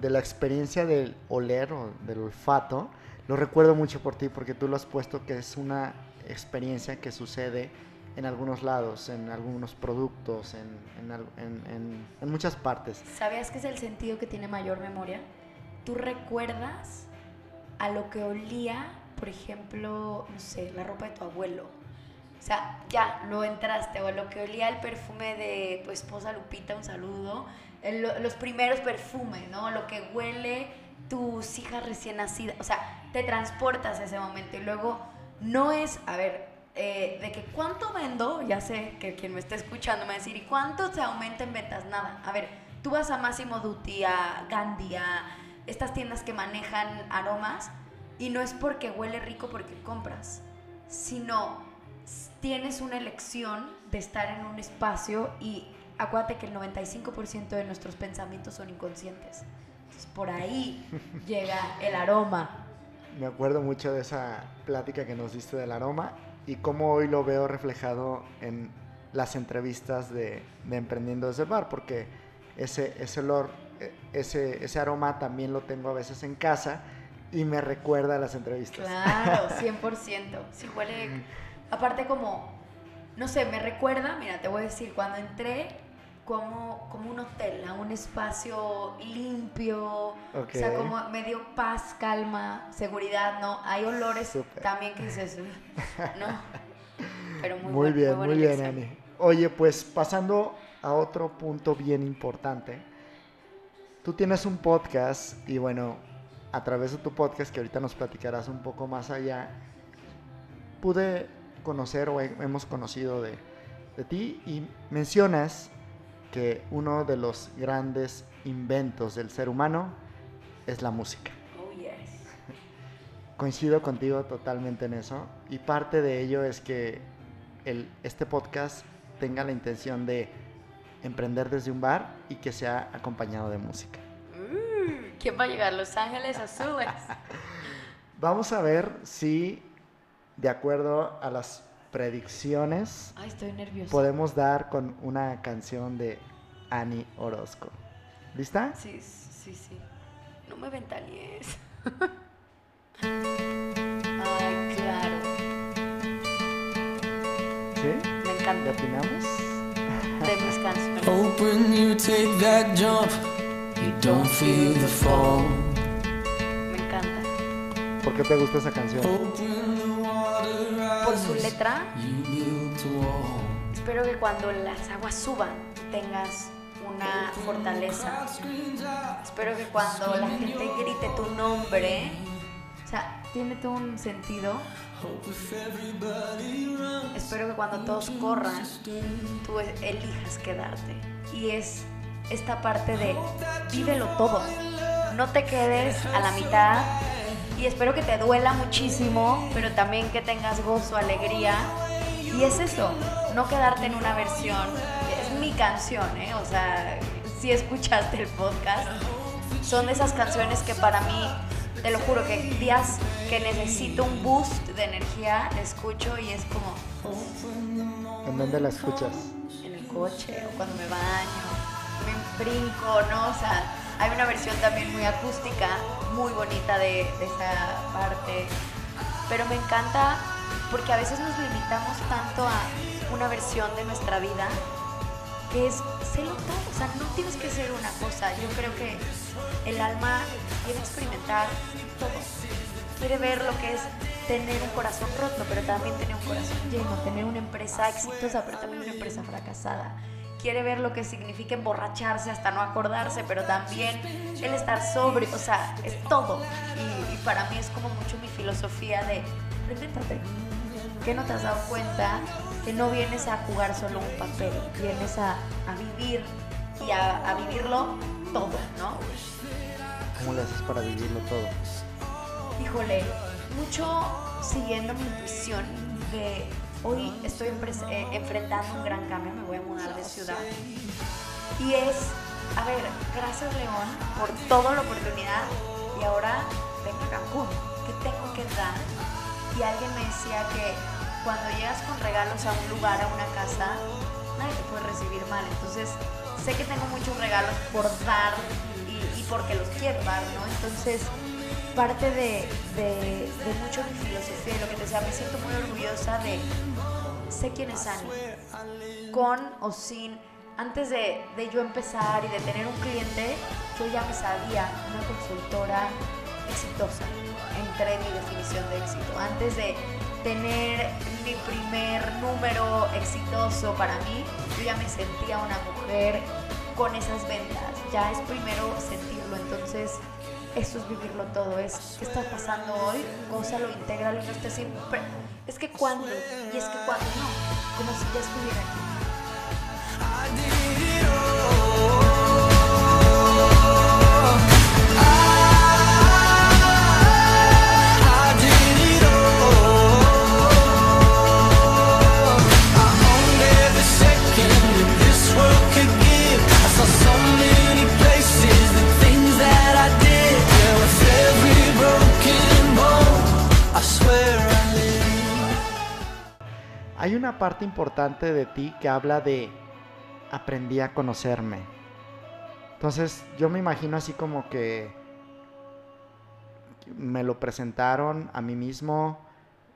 de la experiencia del oler o del olfato, lo recuerdo mucho por ti porque tú lo has puesto que es una experiencia que sucede en algunos lados, en algunos productos, en, en en- en- muchas partes. ¿Sabías que es el sentido que tiene mayor memoria? Tú recuerdas a lo que olía, por ejemplo, no sé, la ropa de tu abuelo. O sea, ya, lo entraste, o lo que olía el perfume de tu esposa Lupita, un saludo. El- los primeros perfumes, ¿no? Lo que huele tus hijas recién nacidas. O sea, te transportas a ese momento. Y luego, no es, a ver, eh, de que cuánto vendo, ya sé que quien me está escuchando me va a decir, ¿y cuánto se aumenta en ventas? Nada. A ver, tú vas a Massimo Dutti, a Gandhi, a estas tiendas que manejan aromas, y no es porque huele rico porque compras, sino tienes una elección de estar en un espacio y acuérdate que el 95% de nuestros pensamientos son inconscientes. Entonces, por ahí llega el aroma. Me acuerdo mucho de esa plática que nos diste del aroma y cómo hoy lo veo reflejado en las entrevistas de, de Emprendiendo desde el Bar, porque ese, ese olor, eh, ese, ese aroma también lo tengo a veces en casa y me recuerda a las entrevistas. Claro, 100%. Sí huele, aparte como, no sé, me recuerda, mira, te voy a decir, cuando entré como, como un hotel, a un espacio limpio, o sea, como me dio paz, calma, seguridad, ¿no? Hay olores Súper. también que dices, ¿no? Pero muy, Muy buen- bien, muy bien. Ani. Oye, pues pasando a otro punto bien importante. Tú tienes un podcast y bueno, a través de tu podcast, que ahorita nos platicarás un poco más allá, pude conocer o he- hemos conocido de, de ti y mencionas que uno de los grandes inventos del ser humano es la música. Oh, yes. Coincido contigo totalmente en eso y parte de ello es que el, este podcast tenga la intención de emprender desde un bar y que sea acompañado de música. Mm, ¿Quién va a llegar? Los Ángeles Azules. Vamos a ver si, de acuerdo a las predicciones, Ay, estoy nerviosa. podemos dar con una canción de Ani Orozco. ¿Lista? Sí, sí, sí. No me ventanees. Ay, claro. ¿Sí? Me ¿Le encanta. atinamos? De mis canciones. Hope when you take that jump, you don't feel the fall. Me encanta. ¿Por qué te gusta esa canción? Water Por su letra, espero que cuando las aguas suban tengas una fortaleza. Espero que cuando la gente grite tu nombre, o sea, tiene todo un sentido. Espero que cuando todos corran, tú elijas quedarte. Y es esta parte de vívelo todo. No te quedes a la mitad. Y espero que te duela muchísimo, pero también que tengas gozo, alegría. Y es eso, no quedarte en una versión. Es mi canción, ¿eh? O sea, si escuchaste el podcast, son de esas canciones que para mí, te lo juro, que días que necesito un boost de energía, la escucho y es como ¿En dónde la escuchas? en el coche o cuando me baño, me brinco, ¿no? O sea, hay una versión también muy acústica, muy bonita de, esa parte, pero me encanta porque a veces nos limitamos tanto a una versión de nuestra vida que es serlo todo, o sea, no tienes que ser una cosa, yo creo que el alma quiere experimentar todo, quiere ver lo que es tener un corazón roto, pero también tener un corazón lleno, tener una empresa exitosa, pero también una empresa fracasada. Quiere ver lo que significa emborracharse hasta no acordarse, pero también el estar sobrio, o sea, es todo. Y, y para mí es como mucho mi filosofía de, reinvéntate. ¿Qué no te has dado cuenta que no vienes a jugar solo un papel? Vienes a, a vivir y a, a vivirlo todo, ¿no? ¿Cómo le haces para vivirlo todo? Híjole, mucho siguiendo mi intuición de hoy estoy eh, enfrentando un gran cambio, me voy a mudar de ciudad. Y es, a ver, gracias León por toda la oportunidad y ahora vengo a Cancún. ¿Qué tengo que dar? Y alguien me decía que cuando llegas con regalos a un lugar, a una casa, nadie te puede recibir mal. Entonces, sé que tengo muchos regalos por dar y, y porque los quiero dar, ¿no? Entonces, parte de, de, de mucho mi filosofía y lo que te decía, me siento muy orgullosa de sé quién es Ani, con o sin, antes de, de yo empezar y de tener un cliente, yo ya me sabía una consultora exitosa, entré en mi definición de éxito, antes de tener mi primer número exitoso para mí, yo ya me sentía una mujer con esas ventas. Ya es primero sentirlo, entonces eso es vivirlo todo, es qué está pasando hoy, gózalo, intégralo y no estés siempre. Es que cuando, y es que cuando no, como si ya estuviera aquí. Hay una parte importante de ti que habla de aprendí a conocerme. Entonces yo me imagino así como que me lo presentaron a mí mismo,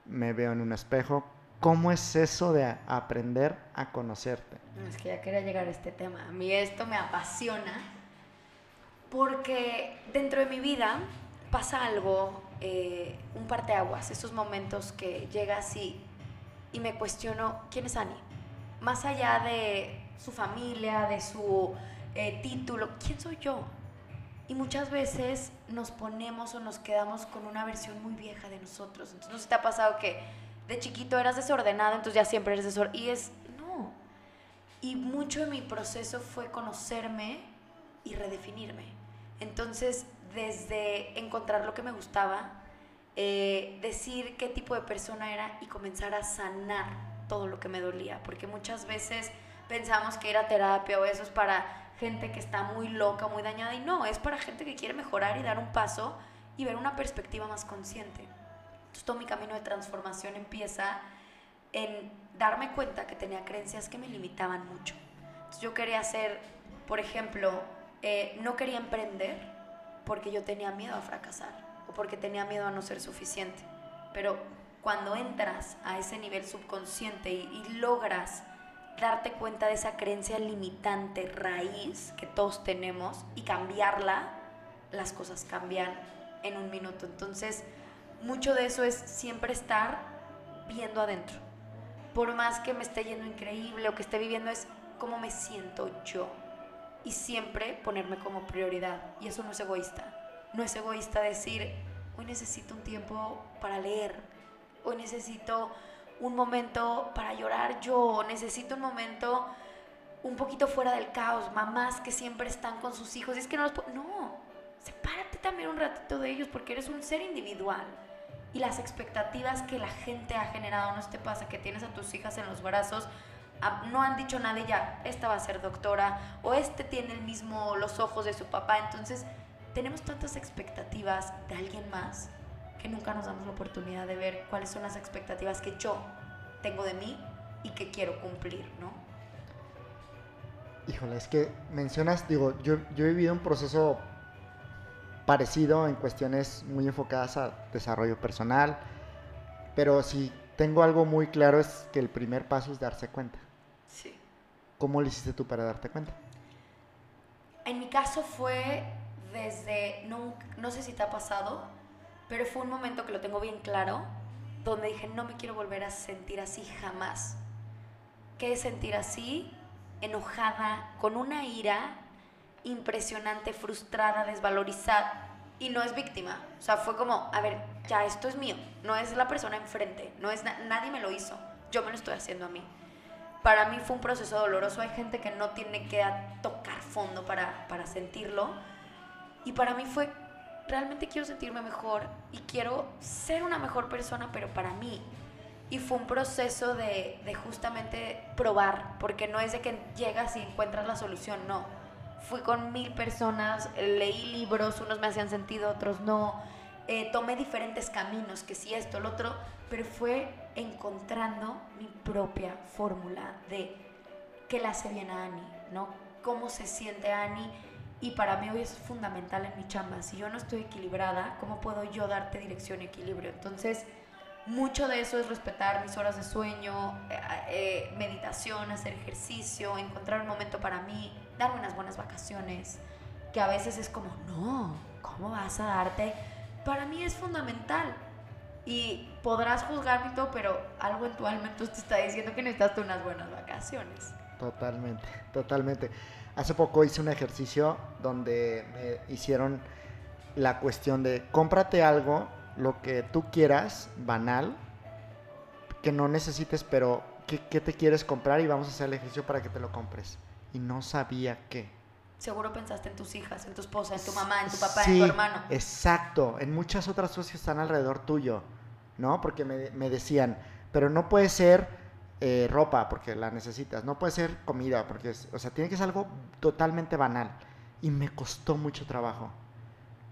me veo en un espejo. ¿Cómo es eso de aprender a conocerte? Es que ya quería llegar a este tema. A mí esto me apasiona porque dentro de mi vida pasa algo, eh, un parteaguas, esos momentos que llegas y, y me cuestiono quién es Ani. Más allá de su familia, de su eh, título, ¿quién soy yo? Y muchas veces nos ponemos o nos quedamos con una versión muy vieja de nosotros. Entonces, ¿no se te ha pasado que de chiquito eras desordenado, entonces ya siempre eres desordenado? Y es, no. Y mucho de mi proceso fue conocerme y redefinirme. Entonces, desde encontrar lo que me gustaba, eh, decir qué tipo de persona era y comenzar a sanar todo lo que me dolía. Porque muchas veces pensamos que ir a terapia o eso es para gente que está muy loca, muy dañada. Y no, es para gente que quiere mejorar y dar un paso y ver una perspectiva más consciente. Entonces, todo mi camino de transformación empieza en darme cuenta que tenía creencias que me limitaban mucho. Entonces, yo quería hacer, por ejemplo, eh, no quería emprender porque yo tenía miedo a fracasar porque tenía miedo a no ser suficiente. Pero cuando entras a ese nivel subconsciente y, logras darte cuenta de esa creencia limitante raíz que todos tenemos y cambiarla, las cosas cambian en un minuto. Entonces, mucho de eso es siempre estar viendo adentro. Por más que me esté yendo increíble o que esté viviendo, es cómo me siento yo. Y siempre ponerme como prioridad. Y eso no es egoísta. No es egoísta decir, hoy necesito un tiempo para leer. Hoy necesito un momento para llorar yo. Necesito un momento un poquito fuera del caos. Mamás que siempre están con sus hijos. Y es que no los puedo... No, sepárate también un ratito de ellos porque eres un ser individual. Y las expectativas que la gente ha generado, no te pasa que tienes a tus hijas en los brazos, ah, no han dicho nada y ya, esta va a ser doctora, o este tiene el mismo, los ojos de su papá. Entonces, tenemos tantas expectativas de alguien más que nunca nos damos la oportunidad de ver cuáles son las expectativas que yo tengo de mí y que quiero cumplir, ¿no? Híjole, es que mencionas, digo, yo, yo he vivido un proceso parecido en cuestiones muy enfocadas a desarrollo personal, pero si tengo algo muy claro es que el primer paso es darse cuenta. Sí. ¿Cómo lo hiciste tú para darte cuenta? En mi caso fue desde, no, no sé si te ha pasado, pero fue un momento que lo tengo bien claro, donde dije, no me quiero volver a sentir así jamás. ¿Qué es sentir así? Enojada, con una ira impresionante, frustrada, desvalorizada. Y no es víctima. O sea, fue como, a ver, ya esto es mío. No es la persona enfrente. No es na- nadie me lo hizo. Yo me lo estoy haciendo a mí. Para mí fue un proceso doloroso. Hay gente que no tiene que tocar fondo para, para sentirlo. Y para mí fue, realmente quiero sentirme mejor y quiero ser una mejor persona, pero para mí. Y fue un proceso de, justamente probar, porque no es de que llegas y encuentras la solución, no. Fui con mil personas, leí libros, unos me hacían sentido, otros no. Eh, tomé diferentes caminos, que sí esto, lo otro, pero fue encontrando mi propia fórmula de qué le hace bien a Ani, ¿no? Cómo se siente Ani. Y para mí hoy es fundamental en mi chamba. Si yo no estoy equilibrada, ¿cómo puedo yo darte dirección y equilibrio? Entonces, mucho de eso es respetar mis horas de sueño, eh, eh, meditación, hacer ejercicio, encontrar un momento para mí, darme unas buenas vacaciones, que a veces es como, no, ¿cómo vas a darte? Para mí es fundamental. Y podrás juzgarme y todo, pero algo en tu alma te está diciendo que necesitas unas buenas vacaciones. Totalmente, totalmente. Hace poco hice un ejercicio donde me hicieron la cuestión de cómprate algo, lo que tú quieras, banal, que no necesites, pero ¿qué, qué te quieres comprar? Y vamos a hacer el ejercicio para que te lo compres. Y no sabía qué. Seguro pensaste en tus hijas, en tu esposa, en tu mamá, en tu papá, Sí, en tu hermano. Exacto, en muchas otras cosas que están alrededor tuyo, ¿no? Porque me, me decían, pero no puede ser eh, ropa porque la necesitas, no puede ser comida porque, es- o sea, tiene que ser algo totalmente banal. Y me costó mucho trabajo.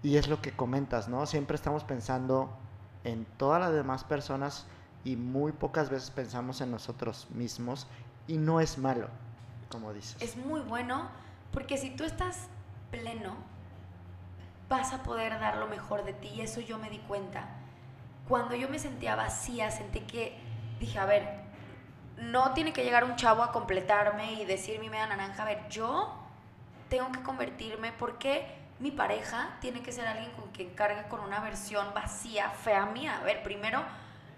Y es lo que comentas, ¿no? Siempre estamos pensando en todas las demás personas y muy pocas veces pensamos en nosotros mismos y no es malo, como dices. Es muy bueno porque si tú estás pleno, vas a poder dar lo mejor de ti y eso yo me di cuenta. Cuando yo me sentía vacía, sentí que dije, a ver, no tiene que llegar un chavo a completarme y decir mi media naranja, a ver, yo tengo que convertirme porque mi pareja tiene que ser alguien con quien cargue con una versión vacía, fea mía. A ver, primero,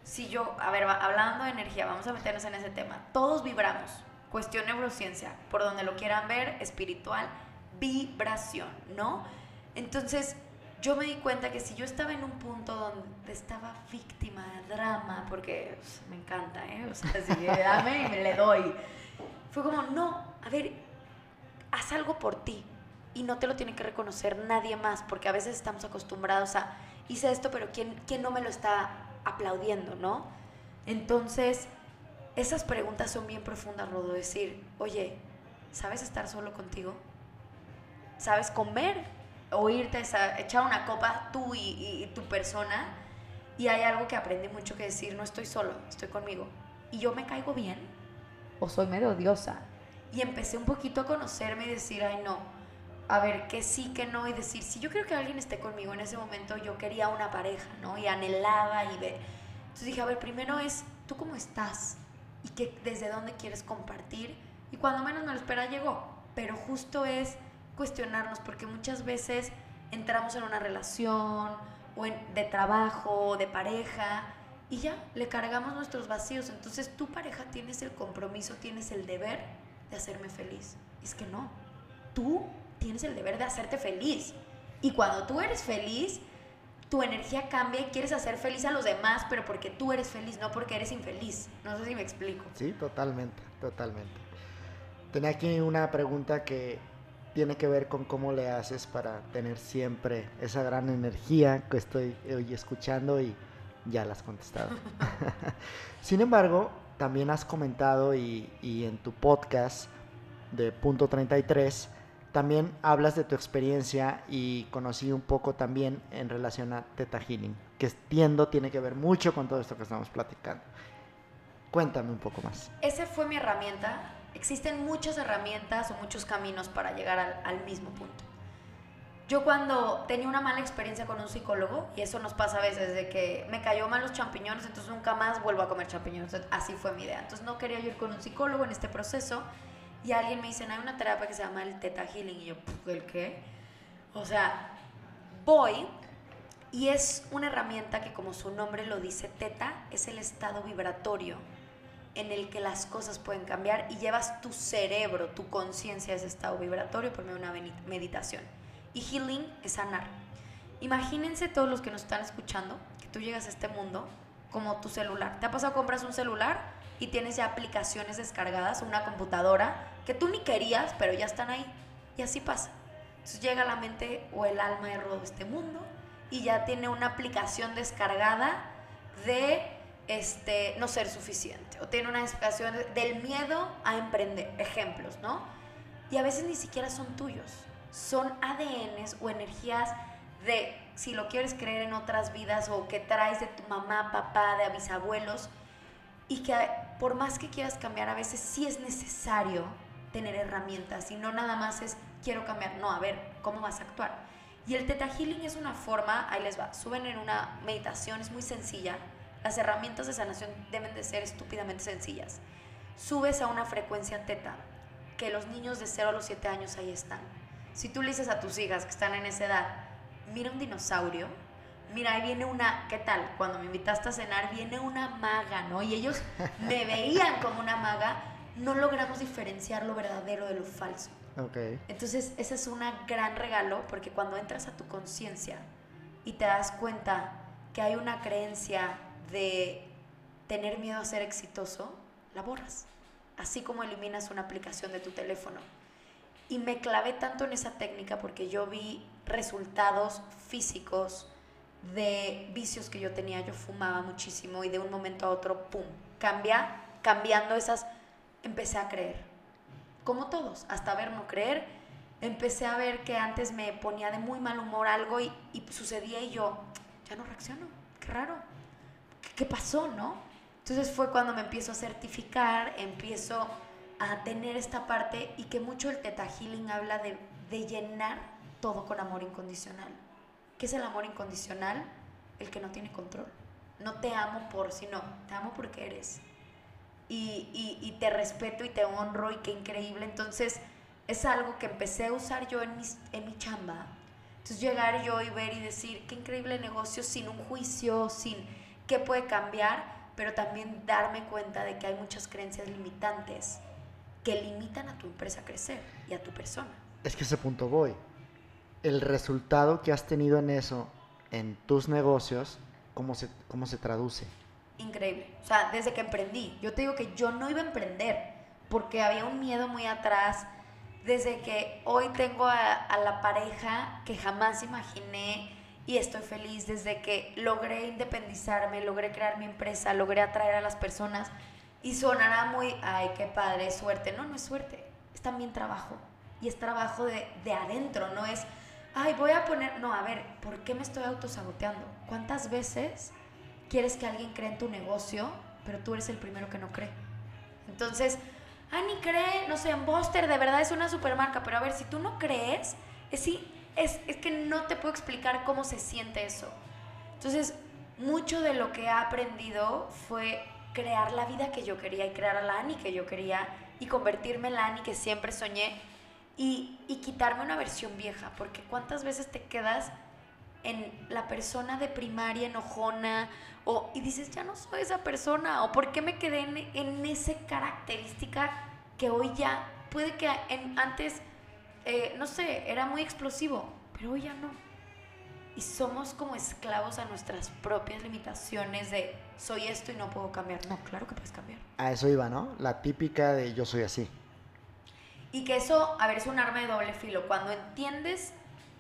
si yo, a ver, hablando de energía, vamos a meternos en ese tema. Todos vibramos, cuestión neurociencia, por donde lo quieran ver, espiritual, vibración, ¿no? Entonces, yo me di cuenta que si yo estaba en un punto donde estaba víctima de drama, porque pues, me encanta, ¿eh? O sea, si dame y me le doy. Fue como, no, a ver, haz algo por ti y no te lo tiene que reconocer nadie más, porque a veces estamos acostumbrados a, hice esto, pero ¿quién, quién no me lo está aplaudiendo, no? Entonces, esas preguntas son bien profundas, Rodo, decir, oye, ¿sabes estar solo contigo? ¿Sabes comer? O irte a echar una copa tú y, y- y tu persona. Y hay algo que aprendí mucho que decir, no estoy solo, estoy conmigo. Y yo me caigo bien. O soy medio odiosa. Y empecé un poquito a conocerme y decir, ay no, a ver, que sí, que no. Y decir, si yo quiero que alguien esté conmigo en ese momento, yo quería una pareja, ¿no? Y anhelaba y ve. Entonces dije, a ver, primero es, ¿tú cómo estás? Y que, desde dónde quieres compartir. Y cuando menos me lo espera, llegó. Pero justo es cuestionarnos, porque muchas veces entramos en una relación o de trabajo, de pareja, y ya le cargamos nuestros vacíos. Entonces tu pareja tienes el compromiso, tienes el deber de hacerme feliz. Es que no, tú tienes el deber de hacerte feliz. Y cuando tú eres feliz, tu energía cambia y quieres hacer feliz a los demás, pero porque tú eres feliz, no porque eres infeliz. No sé si me explico. Sí, totalmente, totalmente. Tenía aquí una pregunta que tiene que ver con cómo le haces para tener siempre esa gran energía que estoy hoy escuchando y ya la has contestado. Sin embargo, también has comentado y, y en tu podcast de punto 33 también hablas de tu experiencia y conocí un poco también en relación a Teta Healing, que entiendo tiene que ver mucho con todo esto que estamos platicando. Cuéntame un poco más. Esa fue mi herramienta. Existen muchas herramientas o muchos caminos para llegar al, mismo punto. Yo cuando tenía una mala experiencia con un psicólogo, y eso nos pasa a veces, de que me cayó mal los champiñones, entonces nunca más vuelvo a comer champiñones. Así fue mi idea. Entonces no quería ir con un psicólogo en este proceso. Y alguien me dice, "No, hay una terapia que se llama el Theta Healing. Y yo, "Puf, ¿el qué? O sea, voy y es una herramienta que como su nombre lo dice, Teta es el estado vibratorio en el que las cosas pueden cambiar y llevas tu cerebro, tu conciencia a ese estado vibratorio por medio de una meditación. Y healing es sanar. Imagínense todos los que nos están escuchando que tú llegas a este mundo como tu celular. ¿Te ha pasado compras un celular y tienes ya aplicaciones descargadas, una computadora que tú ni querías, pero ya están ahí? Y así pasa. Entonces llega la mente o el alma de Rodo este mundo y ya tiene una aplicación descargada de este, no ser suficiente o tiene una explicación del miedo a emprender, ejemplos, ¿no? Y a veces ni siquiera son tuyos, son ADNs o energías de, si lo quieres creer en otras vidas o que traes de tu mamá, papá, de bisabuelos, y que por más que quieras cambiar, a veces sí es necesario tener herramientas y no nada más es quiero cambiar, no, a ver, ¿cómo vas a actuar? Y el Theta Healing es una forma, ahí les va, suben en una meditación, es muy sencilla, las herramientas de sanación deben de ser estúpidamente sencillas. Subes a una frecuencia teta, que los niños de 0 a los 7 años ahí están. Si tú le dices a tus hijas que están en esa edad, mira un dinosaurio, mira, ahí viene una, ¿qué tal? Cuando me invitaste a cenar, viene una maga, ¿no? Y ellos me veían como una maga, no logramos diferenciar lo verdadero de lo falso. Ok. Entonces, ese es un gran regalo porque cuando entras a tu conciencia y te das cuenta que hay una creencia de tener miedo a ser exitoso, la borras. Así como eliminas una aplicación de tu teléfono. Y me clavé tanto en esa técnica porque yo vi resultados físicos de vicios que yo tenía. Yo fumaba muchísimo y de un momento a otro, ¡pum! Cambia, cambiando esas, empecé a creer. Como todos, hasta ver no creer. Empecé a ver que antes me ponía de muy mal humor algo y, sucedía y yo, ya no reacciono. Qué raro. ¿Qué, pasó, no? Entonces fue cuando me empiezo a certificar, empiezo a tener esta parte y que mucho el Teta Healing habla de, de llenar todo con amor incondicional. ¿Qué es el amor incondicional? El que no tiene control. No te amo por si no, te amo porque eres. Y, y, y te respeto y te honro y qué increíble. Entonces es algo que empecé a usar yo en, mis, en mi chamba. Entonces llegar yo y ver y decir, qué increíble negocio sin un juicio, sin qué puede cambiar, pero también darme cuenta de que hay muchas creencias limitantes que limitan a tu empresa a crecer y a tu persona. Es que ese punto voy. El resultado que has tenido en eso, en tus negocios, ¿cómo se, cómo se traduce? Increíble. O sea, desde que emprendí, yo te digo que yo no iba a emprender porque había un miedo muy atrás. Desde que hoy tengo a, a la pareja que jamás imaginé y estoy feliz desde que logré independizarme, logré crear mi empresa, logré atraer a las personas y sonará muy, ay, qué padre, suerte. No, no es suerte, es también trabajo. Y es trabajo de, de adentro, no es, ay, voy a poner, no, a ver, ¿por qué me estoy autosaboteando? ¿Cuántas veces quieres que alguien cree en tu negocio, pero tú eres el primero que no cree? Entonces, ay, ni cree, no sé, en de verdad es una supermarca, pero a ver, si tú no crees, es, sí, es, es que no te puedo explicar cómo se siente eso. Entonces, mucho de lo que he aprendido fue crear la vida que yo quería y crear a la Ani que yo quería y convertirme en la Ani que siempre soñé y, y quitarme una versión vieja, porque cuántas veces te quedas en la persona de primaria enojona o, y dices, ya no soy esa persona, o por qué me quedé en, en esa característica que hoy ya puede que en, antes, eh, no sé, era muy explosivo, pero hoy ya no. Y somos como esclavos a nuestras propias limitaciones de soy esto y no puedo cambiar. No, claro que puedes cambiar. A eso iba, ¿no? La típica de yo soy así. Y que eso, a ver, es un arma de doble filo. Cuando entiendes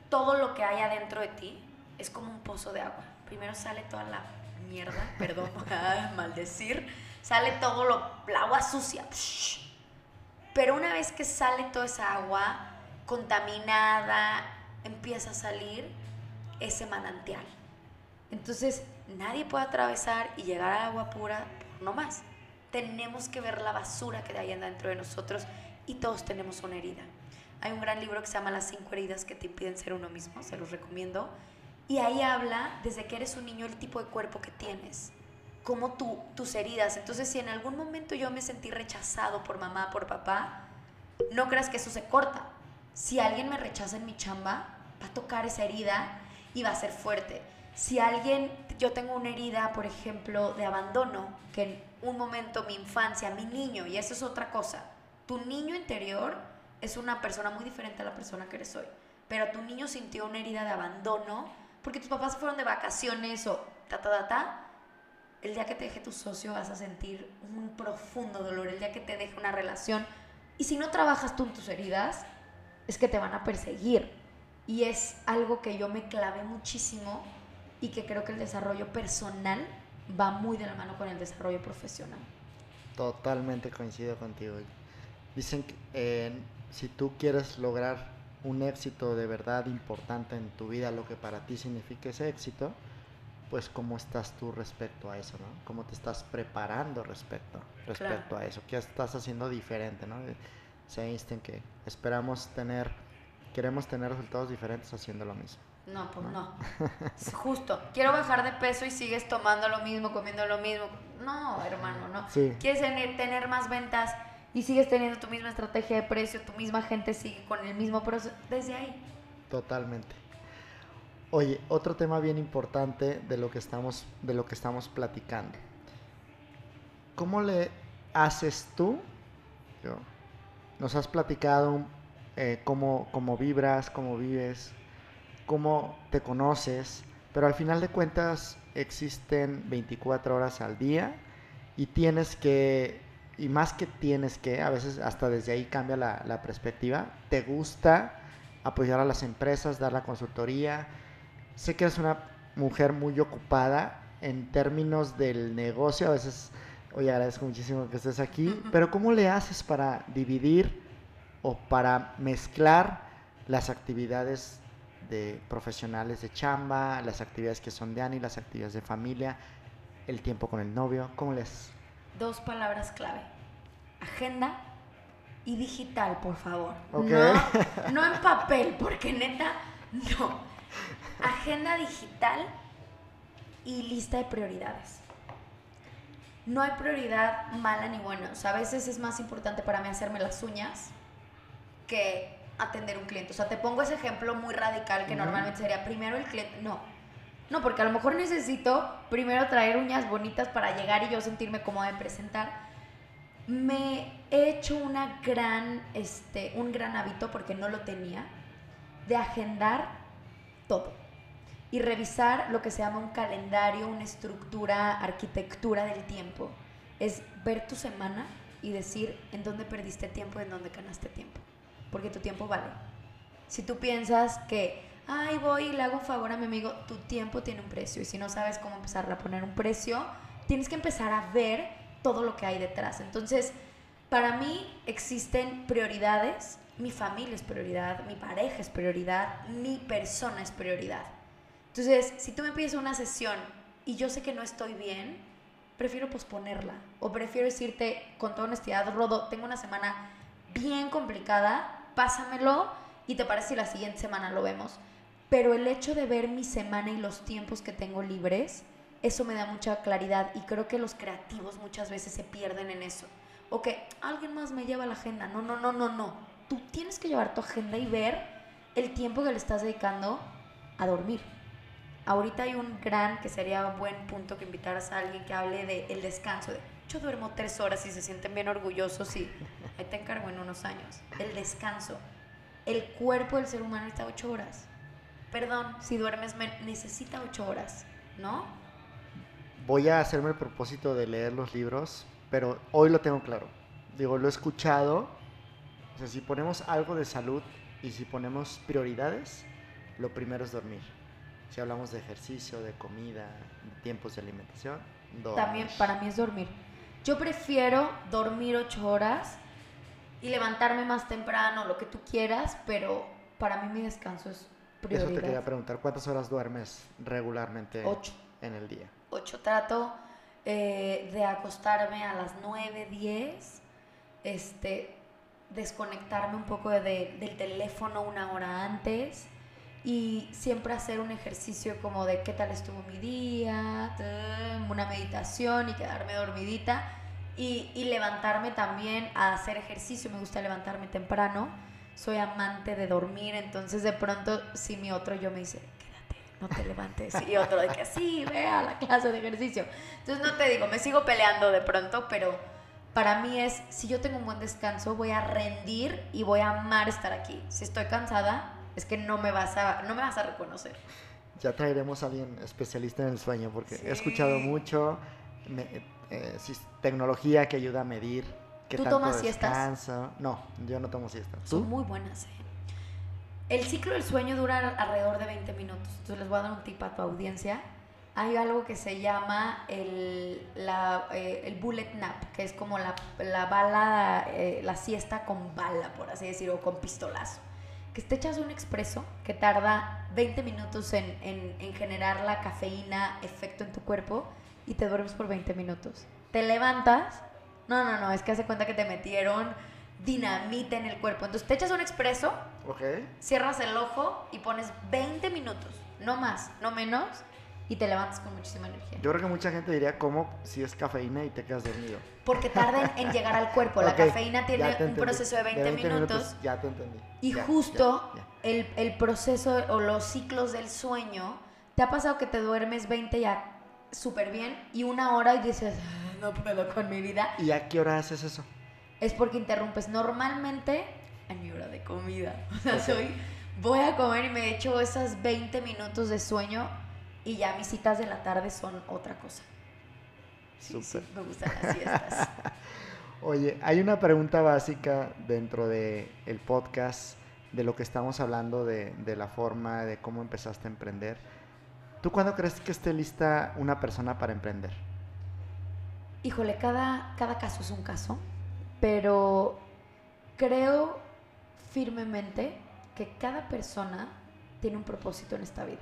todo lo que hay adentro de ti, es como un pozo de agua. Primero sale toda la mierda, perdón maldecir, sale todo lo, la agua sucia. Pero una vez que sale toda esa agua contaminada, empieza a salir ese manantial. Entonces, nadie puede atravesar y llegar a agua pura no más. Tenemos que ver la basura que hay dentro de nosotros y todos tenemos una herida. Hay un gran libro que se llama Las cinco heridas que te impiden ser uno mismo, se los recomiendo. Y ahí habla desde que eres un niño el tipo de cuerpo que tienes, como tu, tus heridas. Entonces, si en algún momento yo me sentí rechazado por mamá, por papá, no creas que eso se corta. Si alguien me rechaza en mi chamba, va a tocar esa herida y va a ser fuerte. Si alguien, yo tengo una herida, por ejemplo, de abandono, que en un momento mi infancia, mi niño, y eso es otra cosa, tu niño interior es una persona muy diferente a la persona que eres hoy, pero tu niño sintió una herida de abandono porque tus papás fueron de vacaciones o ta, ta, ta, ta. El día que te deje tu socio vas a sentir un profundo dolor, el día que te deje una relación. Y si no trabajas tú en tus heridas, es que te van a perseguir. Y es algo que yo me clavé muchísimo y que creo que el desarrollo personal va muy de la mano con el desarrollo profesional. Totalmente coincido contigo. Dicen que eh, si tú quieres lograr un éxito de verdad importante en tu vida, lo que para ti significa ese éxito, pues cómo estás tú respecto a eso, ¿no? Cómo te estás preparando respecto, respecto a eso, qué estás haciendo diferente, ¿no? Se Einstein que esperamos tener, queremos tener resultados diferentes haciendo lo mismo. No, pues no. Es Justo. Quiero bajar de peso y sigues tomando lo mismo, comiendo lo mismo. No, hermano, no. Sí. Quieres tener, tener más ventas y sigues teniendo tu misma estrategia de precio, tu misma gente sigue con el mismo proceso. Desde ahí. Totalmente. Oye, otro tema bien importante de lo que estamos, de lo que estamos platicando. ¿Cómo le haces tú? Yo, nos has platicado eh, cómo, cómo vibras, cómo vives, cómo te conoces, pero al final de cuentas existen 24 horas al día y tienes que, y más que tienes que, a veces hasta desde ahí cambia la, la perspectiva, te gusta apoyar a las empresas, dar la consultoría. Sé que eres una mujer muy ocupada en términos del negocio, a veces, oye, agradezco muchísimo que estés aquí, pero ¿cómo le haces para dividir o para mezclar las actividades de profesionales de chamba, las actividades que son de Ani, las actividades de familia, el tiempo con el novio? ¿Cómo les...? Dos palabras clave. Agenda y digital, por favor. No, no en papel, porque neta, no. Agenda digital y lista de prioridades. No hay prioridad mala ni buena. O sea, a veces es más importante para mí hacerme las uñas que atender un cliente. O sea, te pongo ese ejemplo muy radical que normalmente sería primero el cliente. No. No, porque a lo mejor necesito primero traer uñas bonitas para llegar y yo sentirme cómoda de presentar. Me he hecho una gran, este, un gran hábito, porque no lo tenía, de agendar todo y revisar lo que se llama un calendario, una estructura, arquitectura del tiempo. Es ver tu semana y decir en dónde perdiste tiempo y en dónde ganaste tiempo. Porque tu tiempo vale. Si tú piensas que, ay, voy y le hago un favor a mi amigo, tu tiempo tiene un precio. Y si no sabes cómo empezar a poner un precio, tienes que empezar a ver todo lo que hay detrás. Entonces, para mí existen prioridades. Mi familia es prioridad, mi pareja es prioridad, mi persona es prioridad. Entonces, si tú me pides una sesión y yo sé que no estoy bien, prefiero posponerla. O prefiero decirte con toda honestidad, Rodo, tengo una semana bien complicada, pásamelo y te parece si la siguiente semana lo vemos. Pero el hecho de ver mi semana y los tiempos que tengo libres, eso me da mucha claridad y creo que los creativos muchas veces se pierden en eso. O que alguien más me lleva la agenda. No, no, no, no, no. Tú tienes que llevar tu agenda y ver el tiempo que le estás dedicando a dormir. Ahorita hay un gran, que sería buen punto que invitaras a alguien que hable de el descanso. De, yo duermo tres horas y se sienten bien orgullosos y ahí te encargo en unos años. El descanso. El cuerpo del ser humano necesita ocho horas. Perdón, si duermes, necesita ocho horas, ¿no? Voy a hacerme el propósito de leer los libros, pero hoy lo tengo claro. Digo, lo he escuchado. O sea, si ponemos algo de salud y si ponemos prioridades, lo primero es dormir. Si hablamos de ejercicio, de comida, de tiempos de alimentación, dormir. También para mí es dormir. Yo prefiero dormir ocho horas y levantarme más temprano, lo que tú quieras, pero para mí mi descanso es Eso te quería prioridad. preguntar, ¿cuántas horas duermes regularmente Ocho. en el día? 8 trato eh, de acostarme a las 9, 10, este, desconectarme un poco de- del teléfono una hora antes y siempre hacer un ejercicio como de qué tal estuvo mi día, tum, una meditación y quedarme dormidita y, levantarme también a hacer ejercicio, me gusta levantarme temprano, soy amante de dormir, entonces de pronto si mi otro yo me dice, quédate, no te levantes, y otro de que sí, ve a la clase de ejercicio. Entonces no te digo, me sigo peleando de pronto, pero para mí es, si yo tengo un buen descanso, voy a rendir y voy a amar estar aquí. Si estoy cansada, es que no me vas a, no me vas a reconocer. Ya traeremos a alguien especialista en el sueño, porque Sí. he escuchado mucho me- eh, sis- tecnología que ayuda a medir qué ¿Tú tanto tomas siestas? No, yo no tomo siestas. ¿Tú? Son muy buenas, ¿eh? El ciclo del sueño dura alrededor de 20 minutos. Entonces les voy a dar un tip a tu audiencia. Hay algo que se llama el, la, eh, el bullet nap, que es como la, la bala, eh, la siesta con bala, por así decirlo, o con pistolazo. Que te echas un expreso que tarda 20 minutos en, en- en generar la cafeína, efecto en tu cuerpo, y te duermes por 20 minutos. Te levantas, no, no, no, es que hace cuenta que te metieron dinamita en el cuerpo. Entonces te echas un expreso, cierras el ojo y pones 20 minutos, no más, no menos, y te levantas con muchísima energía. Yo creo que mucha gente diría cómo si es cafeína y te quedas dormido. Porque tarda en, llegar al cuerpo. La Ok, cafeína tiene un proceso de 20, minutos, Ya te entendí. y Ya, justo ya, ya. El, el proceso o los ciclos del sueño, ¿te ha pasado que te duermes 20 ya súper bien y una hora y dices, "Ah, no puedo con mi vida? ¿Y a qué hora haces eso? Es porque interrumpes normalmente a mi hora de comida. O sea, Ok. soy, voy a comer y me echo esas 20 minutos de sueño y ya mis citas de la tarde son otra cosa. Sí, me gustan las siestas. Oye, hay una pregunta básica dentro del el podcast de lo que estamos hablando de, de la forma de cómo empezaste a emprender. ¿Tú cuándo crees que esté lista una persona para emprender? Híjole, cada, cada caso es un caso, pero creo firmemente que cada persona tiene un propósito en esta vida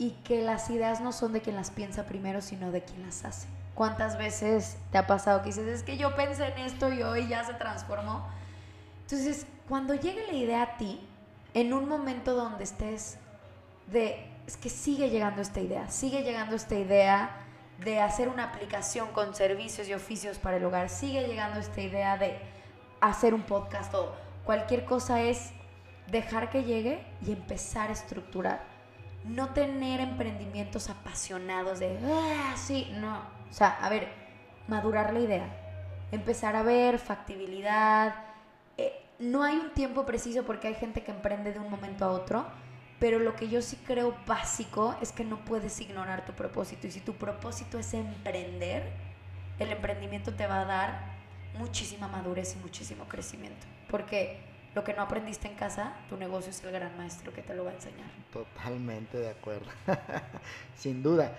y que las ideas no son de quien las piensa primero, sino de quien las hace. ¿Cuántas veces te ha pasado que dices, es que yo pensé en esto y hoy ya se transformó? Entonces, cuando llegue la idea a ti, en un momento donde estés de, es que sigue llegando esta idea, sigue llegando esta idea de hacer una aplicación con servicios y oficios para el hogar, sigue llegando esta idea de hacer un podcast o cualquier cosa es dejar que llegue y empezar a estructurar. No tener emprendimientos apasionados de, ah, sí, no. O sea, a ver, madurar la idea, empezar a ver factibilidad. Eh, no hay un tiempo preciso porque hay gente que emprende de un momento a otro, pero lo que yo sí creo básico es que no puedes ignorar tu propósito. Y si tu propósito es emprender, el emprendimiento te va a dar muchísima madurez y muchísimo crecimiento. Porque lo que no aprendiste en casa, tu negocio es el gran maestro que te lo va a enseñar. Totalmente de acuerdo. Sin duda.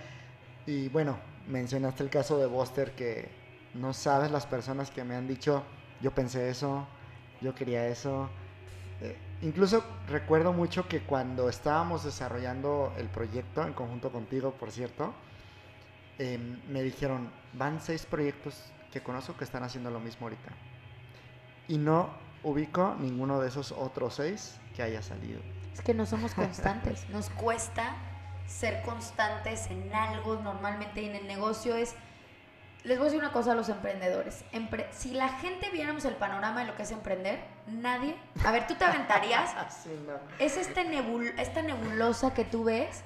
Y bueno, mencionaste el caso de Buster que no sabes las personas que me han dicho, yo pensé eso, yo quería eso. Eh, incluso recuerdo mucho que cuando estábamos desarrollando el proyecto, en conjunto contigo, por cierto, em, me dijeron, van seis proyectos que conozco que están haciendo lo mismo ahorita. Y no ubico ninguno de esos otros seis que haya salido. Es que no somos constantes. Nos cuesta ser constantes en algo normalmente y en el negocio es... Les voy a decir una cosa a los emprendedores. Empre- si la gente viéramos el panorama de lo que es emprender, nadie... A ver, tú te aventarías Así no. es este nebul- esta nebulosa que tú ves,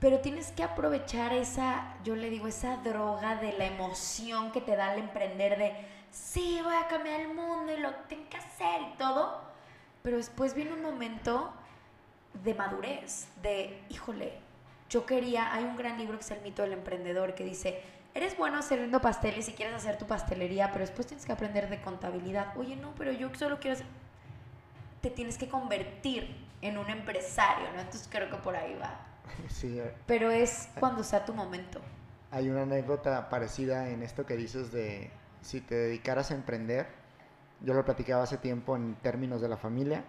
pero tienes que aprovechar esa, yo le digo, esa droga de la emoción que te da el emprender de, sí, voy a cambiar el mundo y lo tengo que hacer y todo, pero después viene un momento de madurez, de, híjole, yo quería, hay un gran libro que es El mito del emprendedor que dice, eres bueno haciendo pasteles y quieres hacer tu pastelería, pero después tienes que aprender de contabilidad. Oye, no, pero yo solo quiero hacer te tienes que convertir en un empresario, ¿no? Entonces creo que por ahí va. Sí, eh, Pero es cuando sea tu momento. hay una anécdota parecida en esto que dices de si te dedicaras a emprender. Yo lo platicaba hace tiempo en términos de la familia,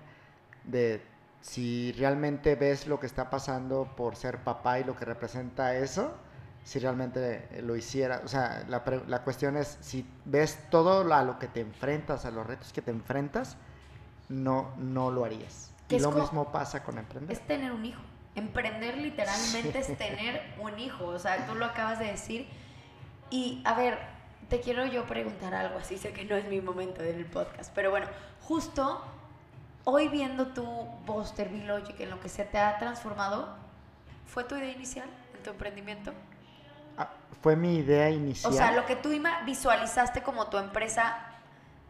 de si realmente ves lo que está pasando por ser papá y lo que representa eso, si realmente lo hiciera. O sea, la, la cuestión es si ves todo lo- a lo que te enfrentas, a los retos que te enfrentas, no, no lo harías. Y lo mismo pasa con emprender. Es tener un hijo. Emprender literalmente es tener un hijo. O sea, tú lo acabas de decir. Y a ver, te quiero yo preguntar algo así. Sé que no es mi momento del podcast. Pero bueno, justo hoy viendo tu Buster Logic en lo que se te ha transformado, ¿fue tu idea inicial en tu emprendimiento? Ah, fue mi idea inicial. O sea, lo que tú visualizaste como tu empresa,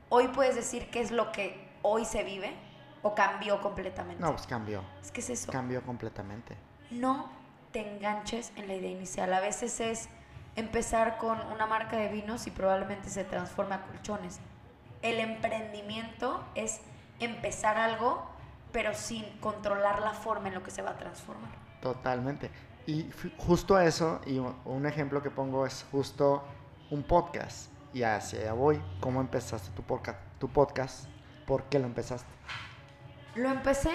hoy puedes decir qué es lo que hoy se vive o cambió completamente. No, pues cambió. es que es eso. Cambió completamente. No te enganches en la idea inicial. A veces es empezar con una marca de vinos y probablemente se transforme a colchones. El emprendimiento es empezar algo, pero sin controlar la forma en lo que se va a transformar. Totalmente. Y justo eso, y un ejemplo que pongo es justo un podcast. Y hacia allá voy. ¿Cómo empezaste tu, podca- tu podcast? ¿Por qué lo empezaste? Lo empecé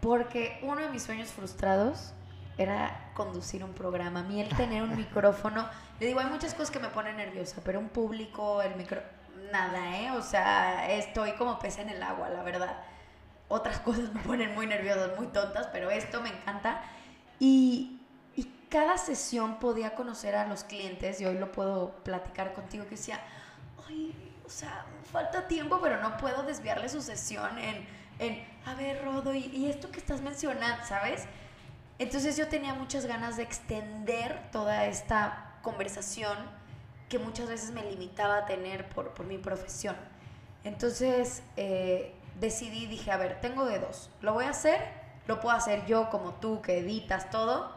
porque uno de mis sueños frustrados era conducir un programa. A mí el tener un micrófono, le digo, hay muchas cosas que me ponen nerviosa, pero un público, el micro, nada, ¿eh? O sea, estoy como pez en el agua, la verdad. Otras cosas me ponen muy nerviosas, muy tontas, pero esto me encanta. Y, y cada sesión podía conocer a los clientes y hoy lo puedo platicar contigo que decía, ay, o sea, falta tiempo, pero no puedo desviarle su sesión en, en a ver, Rodo, y, y esto que estás mencionando, ¿sabes? Entonces yo tenía muchas ganas de extender toda esta conversación que muchas veces me limitaba a tener por, por mi profesión. Entonces eh, decidí, dije, a ver, tengo de dos. Lo voy a hacer, lo puedo hacer yo como tú que editas todo,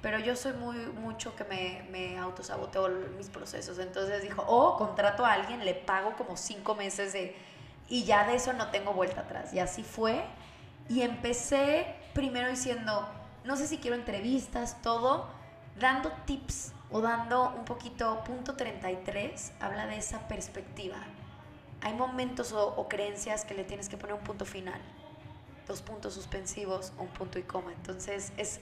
pero yo soy muy mucho que me, me autosaboteo mis procesos. Entonces dijo, o contrato a alguien, le pago como cinco meses de... Y ya de eso no tengo vuelta atrás. Y así fue. Y empecé primero diciendo, no sé si quiero entrevistas, todo, dando tips o dando un poquito, punto 33, habla de esa perspectiva. Hay momentos o, o creencias que le tienes que poner un punto final, dos puntos suspensivos, un punto y coma. Entonces es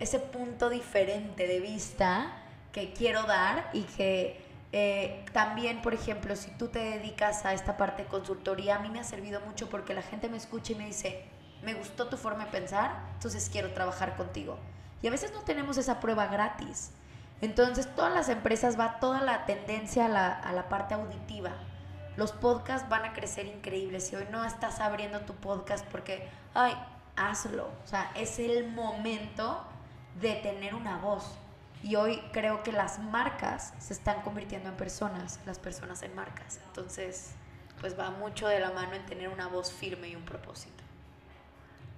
ese punto diferente de vista que quiero dar y que eh, también, por ejemplo, si tú te dedicas a esta parte de consultoría, a mí me ha servido mucho porque la gente me escucha y me dice, me gustó tu forma de pensar, entonces quiero trabajar contigo. Y a veces no tenemos esa prueba gratis. Entonces, todas las empresas va toda la tendencia a la, a la parte auditiva. Los podcasts van a crecer increíbles. Si hoy no estás abriendo tu podcast porque, ay, hazlo. O sea, es el momento de tener una voz. Y hoy creo que las marcas se están convirtiendo en personas, las personas en marcas. Entonces, pues va mucho de la mano en tener una voz firme y un propósito.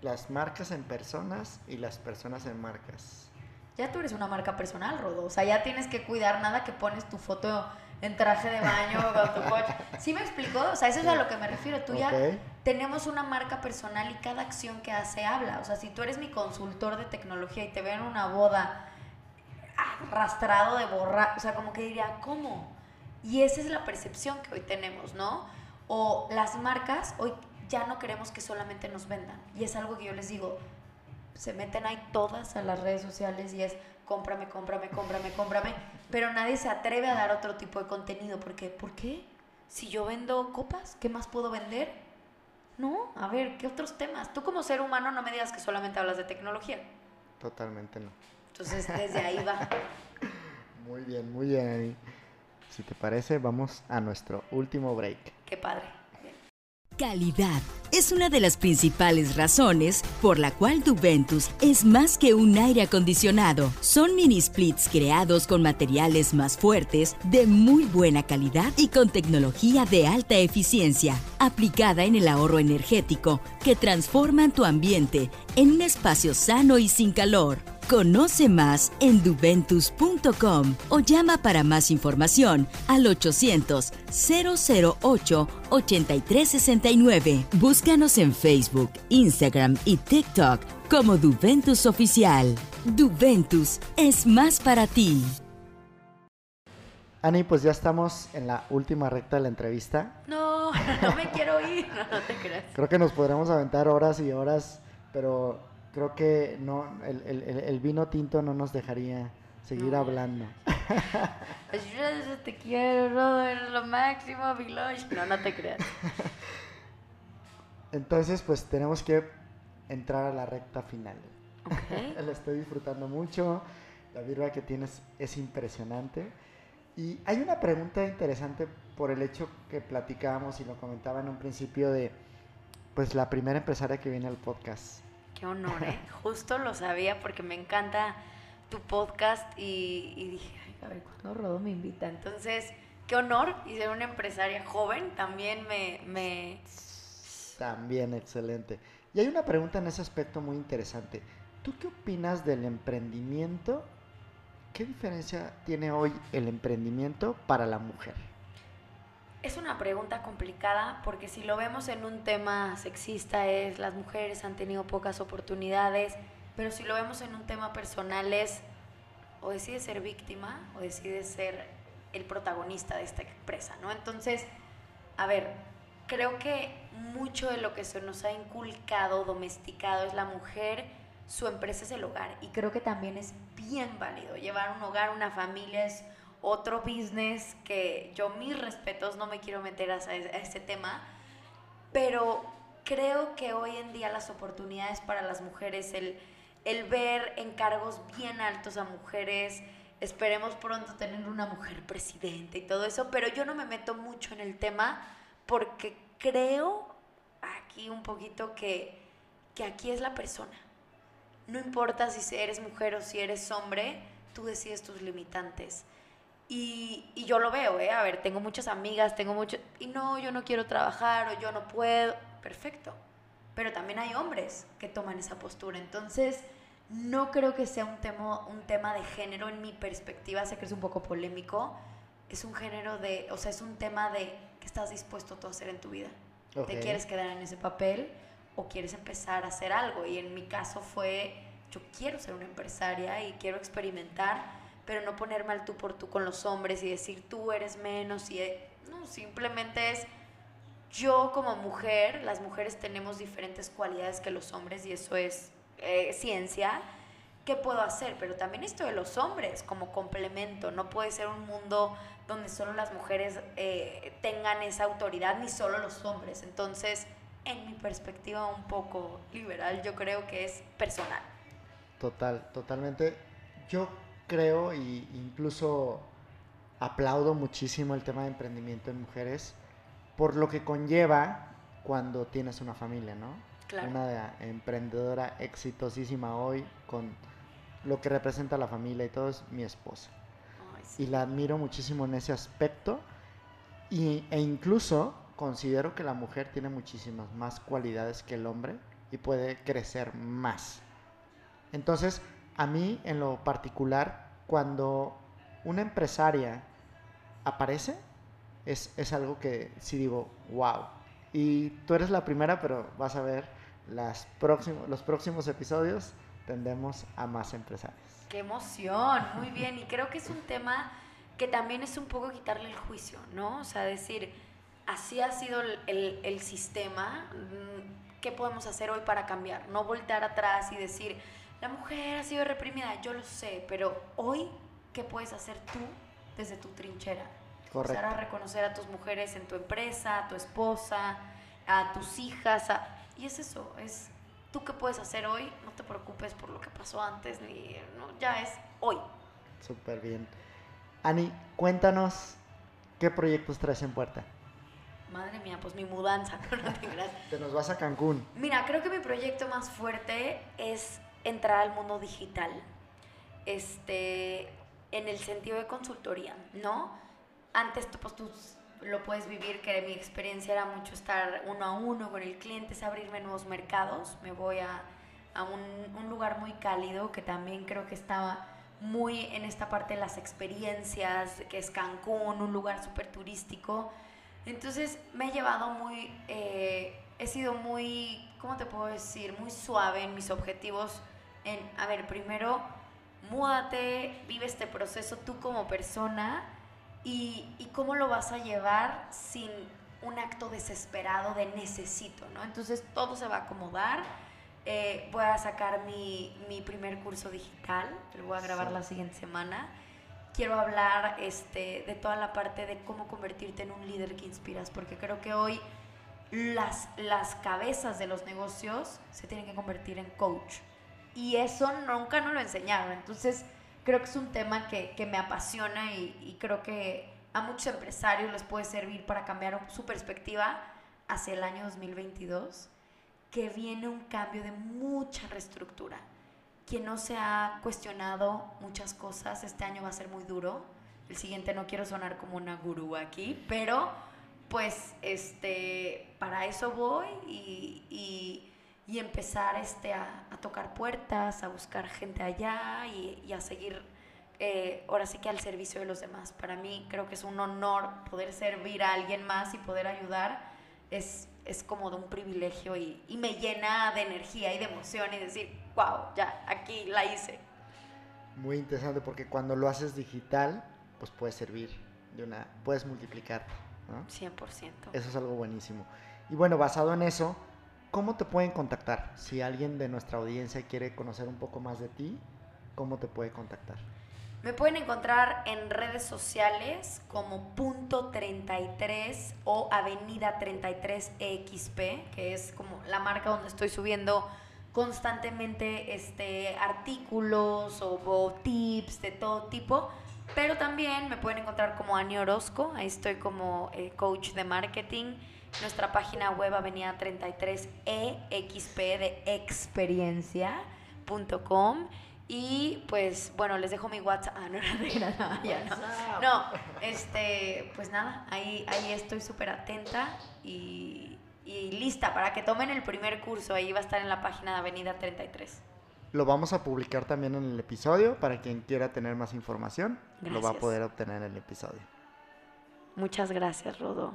Las marcas en personas y las personas en marcas. Ya tú eres una marca personal, Rodo. O sea, ya tienes que cuidar nada que pones tu foto en traje de baño con tu coche. ¿Sí me explicó? O sea, eso es a lo que me refiero. Tú ya tenemos una marca personal y cada acción que hace habla. O sea, si tú eres mi consultor de tecnología y te veo en una boda arrastrado de borra, o sea, como que diría, ¿cómo? Y esa es la percepción que hoy tenemos, ¿no? O las marcas hoy ya no queremos que solamente nos vendan. Y es algo que yo les digo, se meten ahí todas a las redes sociales y es cómprame, cómprame, cómprame, cómprame, pero nadie se atreve a dar otro tipo de contenido porque ¿por qué? Si yo vendo copas, ¿qué más puedo vender? No, a ver, ¿qué otros temas? Tú como ser humano no me digas que solamente hablas de tecnología. Totalmente no. Entonces, desde ahí va. Muy bien, muy bien. Si te parece, vamos a nuestro último break. Qué padre. Calidad es una de las principales razones por la cual Duventus es más que un aire acondicionado. Son mini splits creados con materiales más fuertes, de muy buena calidad y con tecnología de alta eficiencia, aplicada en el ahorro energético que transforman tu ambiente en un espacio sano y sin calor. Conoce más en duventus.com o llama para más información al 800-008-8369. Búscanos en Facebook, Instagram y TikTok como Duventus Oficial. Duventus es más para ti. Ani, pues ya estamos en la última recta de la entrevista. No, no me quiero ir. No, no te creas. Creo que nos podremos aventar horas y horas, pero creo que no, el, el- el- vino tinto no nos dejaría seguir No. hablando. Pues te quiero, Rodo, eres lo máximo, Milosh. No, no te creas. Entonces, pues tenemos que entrar a la recta final. Ok. Lo estoy disfrutando mucho. La vibra que tienes es impresionante. Y hay una pregunta interesante por el hecho que platicábamos y lo comentaba en un principio de, pues, la primera empresaria que viene al podcast. Qué honor, ¿eh? Justo lo sabía porque me encanta tu podcast y, y dije, ay, a ver, ¿cuándo Rodo me invita? Entonces, qué honor y ser una empresaria joven también me... me... También excelente. Y hay una pregunta en ese aspecto muy interesante. ¿Tú qué opinas del emprendimiento? ¿Qué diferencia tiene hoy el emprendimiento para la mujer? Es una pregunta complicada porque si lo vemos en un tema sexista es las mujeres han tenido pocas oportunidades, pero si lo vemos en un tema personal es o decides ser víctima o decides ser el protagonista de esta empresa, ¿no? Entonces, a ver, creo que mucho de lo que se nos ha inculcado, domesticado, es la mujer, su empresa es el hogar. Y creo que también es bien válido. Llevar un hogar, una familia es otro business que yo mis respetos, no me quiero meter a, a ese tema, pero creo que hoy en día las oportunidades para las mujeres, el, el ver encargos bien altos a mujeres, esperemos pronto tener una mujer presidente y todo eso, pero yo no me meto mucho en el tema porque creo aquí un poquito que, que aquí es la persona. No importa si eres mujer o si eres hombre, tú decides tus limitantes. Y, y yo lo veo, ¿eh? A ver, tengo muchas amigas, tengo mucho... Y no, yo no quiero trabajar o yo no puedo. Perfecto. Pero también hay hombres que toman esa postura. Entonces, no creo que sea un tema, un tema de género en mi perspectiva. Sé que es un poco polémico. Es un género de... O sea, es un tema de qué estás dispuesto tú a hacer en tu vida. Ok. ¿Te quieres quedar en ese papel o quieres empezar a hacer algo? Y en mi caso fue, yo quiero ser una empresaria y quiero experimentar, pero no ponerme al tú por tú con los hombres y decir tú eres menos y eh, no, simplemente es yo como mujer, las mujeres tenemos diferentes cualidades que los hombres y eso es eh, ciencia. ¿Qué puedo hacer? Pero también esto de los hombres como complemento. No puede ser un mundo donde solo las mujeres eh, tengan esa autoridad ni solo los hombres. Entonces, en mi perspectiva un poco liberal, yo creo que es personal. Total, totalmente. Yo creo y incluso aplaudo muchísimo el tema de emprendimiento en mujeres por lo que conlleva cuando tienes una familia, ¿no? Claro. Una emprendedora exitosísima hoy con lo que representa la familia y todo es mi esposa. Ay, sí. Y la admiro muchísimo en ese aspecto y, e incluso considero que la mujer tiene muchísimas más cualidades que el hombre y puede crecer más. Entonces, a mí en lo particular, cuando una empresaria aparece, es, es algo que sí digo, wow. Y tú eres la primera, pero vas a ver las próximos, los próximos episodios tendremos a más empresarios. Qué emoción, muy bien. Y creo que es un tema que también es un poco quitarle el juicio, ¿no? O sea, decir, así ha sido el, el- el sistema, mm, ¿qué podemos hacer hoy para cambiar? No voltear atrás y decir, la mujer ha sido reprimida, yo lo sé, pero hoy, ¿qué puedes hacer tú desde tu trinchera? Correcto. Empezar a reconocer a tus mujeres en tu empresa, a tu esposa, a tus hijas. a- Y es eso, es tú qué puedes hacer hoy. No te preocupes por lo que pasó antes, ni no, ya es hoy. Súper bien. Ani, cuéntanos qué proyectos traes en puerta. Madre mía, pues mi mudanza, no, te. Te nos vas a Cancún. Mira, creo que mi proyecto más fuerte es entrar al mundo digital. Este, en el sentido de consultoría, ¿no? Antes tú, pues, tú lo puedes vivir, que mi experiencia era mucho estar uno a uno con el cliente, es abrirme nuevos mercados. Me voy a, a un, un lugar muy cálido que también creo que estaba muy en esta parte de las experiencias, que es Cancún, un lugar súper turístico. Entonces me he llevado muy, eh, he sido muy, ¿cómo te puedo decir? Muy suave en mis objetivos. En, a ver, primero, múdate, vive este proceso tú como persona y, y cómo lo vas a llevar sin un acto desesperado de necesito, ¿no? Entonces todo se va a acomodar. Eh, voy a sacar mi, mi primer curso digital, lo voy a grabar Sí. la siguiente semana quiero hablar este, de toda la parte de cómo convertirte en un líder que inspiras, porque creo que hoy las, las cabezas de los negocios se tienen que convertir en coach. Y eso nunca nos lo enseñaron. Entonces, creo que es un tema que, que me apasiona y, y creo que a muchos empresarios les puede servir para cambiar su perspectiva hacia el año 2022, que viene un cambio de mucha reestructura quien no se ha cuestionado muchas cosas, este año va a ser muy duro. El siguiente no quiero sonar como una gurú aquí, pero pues este, para eso voy y, y- y empezar este, a, a tocar puertas, a buscar gente allá y, y a seguir eh, ahora sí que al servicio de los demás. Para mí creo que es un honor poder servir a alguien más y poder ayudar. Es, es como de un privilegio y, y me llena de energía y de emoción y decir, wow, ya, aquí la hice. Muy interesante porque cuando lo haces digital, pues puedes servir de una, puedes multiplicarte, ¿no? 100%. Eso es algo buenísimo. Y bueno, basado en eso, ¿cómo te pueden contactar? Si alguien de nuestra audiencia quiere conocer un poco más de ti, ¿cómo te puede contactar? Me pueden encontrar en redes sociales como punto 33 o avenida 33 EXP, que es como la marca donde estoy subiendo constantemente este, artículos o, o tips de todo tipo. Pero también me pueden encontrar como Ani Orozco, ahí estoy como eh, coach de marketing. Nuestra página web Avenida 33EXP de experiencia.com. Y pues bueno, les dejo mi WhatsApp. Ah, no era de nada, ya no. No, este, pues nada, ahí, ahí estoy súper atenta y, y lista para que tomen el primer curso. Ahí va a estar en la página de Avenida 33. Lo vamos a publicar también en el episodio para quien quiera tener más información. Lo va a poder obtener en el episodio. Muchas gracias, Rodo.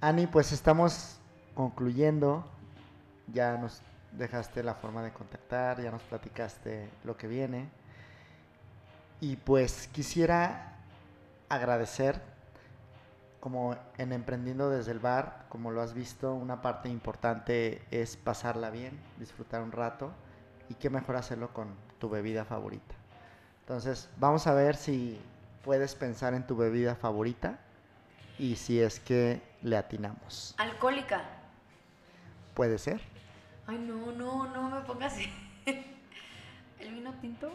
Ani, pues estamos concluyendo. Ya nos dejaste la forma de contactar, ya nos platicaste lo que viene. Y pues quisiera agradecer, como en Emprendiendo desde el bar, como lo has visto, una parte importante es pasarla bien, disfrutar un rato y qué mejor hacerlo con tu bebida favorita. Entonces, vamos a ver si puedes pensar en tu bebida favorita y si es que le atinamos. Alcohólica. Puede ser. Ay, no, no, no me pongas. ¿El vino tinto?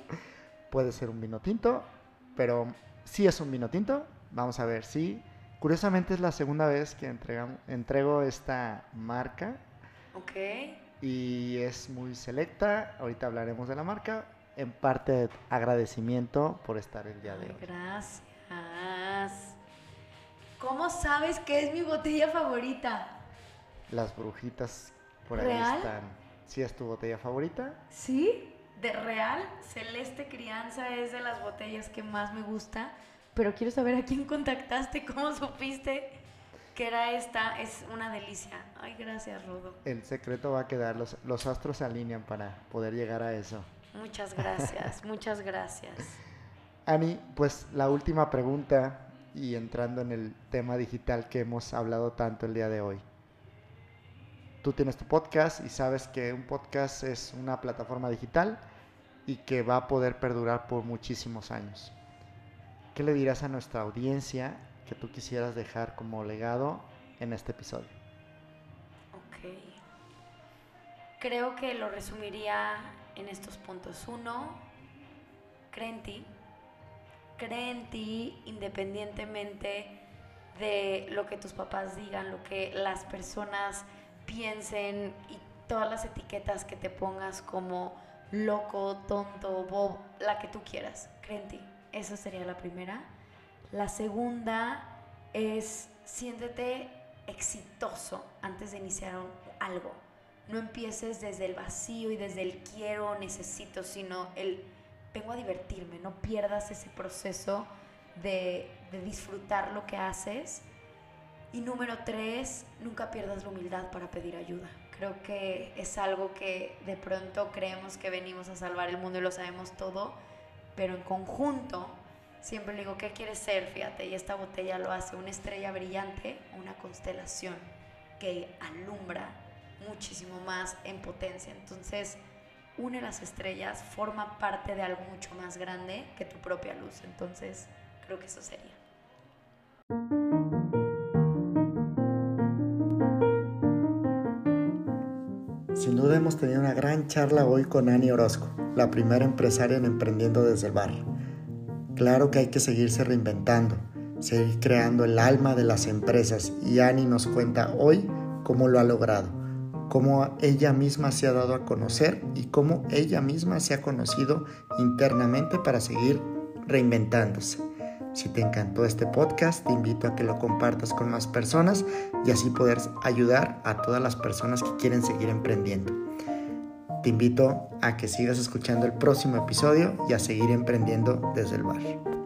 Puede ser un vino tinto, pero si es un vino tinto, vamos a ver si. Curiosamente es la segunda vez que entregam- entrego esta marca Ok. y es muy selecta. Ahorita hablaremos de la marca. En parte de agradecimiento por estar el día de Ay, hoy. gracias. ¿Cómo sabes que es mi botella favorita? Las brujitas por ahí están. ¿Sí es tu botella favorita? ¿Sí? De real, Celeste Crianza es de las botellas que más me gusta. Pero quiero saber a quién contactaste, cómo supiste que era esta. Es una delicia. Ay, gracias, Rodo. El secreto va a quedar, los, los astros se alinean para poder llegar a eso. Muchas gracias, muchas gracias. Ani, pues la última pregunta y entrando en el tema digital que hemos hablado tanto el día de hoy. Tú tienes tu podcast y sabes que un podcast es una plataforma digital y que va a poder perdurar por muchísimos años. ¿Qué le dirás a nuestra audiencia que tú quisieras dejar como legado en este episodio? Ok. Creo que lo resumiría en estos puntos. Uno, cree ti. Cree en ti independientemente de lo que tus papás digan, lo que las personas piensen y todas las etiquetas que te pongas como loco, tonto, bob, la que tú quieras. Cree en ti. Esa sería la primera. La segunda es siéntete exitoso antes de iniciar algo. No empieces desde el vacío y desde el quiero, necesito, sino el vengo a divertirme. No pierdas ese proceso de, de disfrutar lo que haces. Y número tres, nunca pierdas la humildad para pedir ayuda. Creo que es algo que de pronto creemos que venimos a salvar el mundo y lo sabemos todo, pero en conjunto siempre le digo, ¿qué quieres ser? Fíjate, y esta botella lo hace una estrella brillante, una constelación que alumbra muchísimo más en potencia. Entonces, une las estrellas, forma parte de algo mucho más grande que tu propia luz. Entonces, creo que eso sería. Sin duda hemos tenido una gran charla hoy con Ani Orozco, la primera empresaria en Emprendiendo desde el Bar. Claro que hay que seguirse reinventando, seguir creando el alma de las empresas y Ani nos cuenta hoy cómo lo ha logrado, cómo ella misma se ha dado a conocer y cómo ella misma se ha conocido internamente para seguir reinventándose. Si te encantó este podcast, te invito a que lo compartas con más personas y así poder ayudar a todas las personas que quieren seguir emprendiendo. Te invito a que sigas escuchando el próximo episodio y a seguir emprendiendo desde el bar.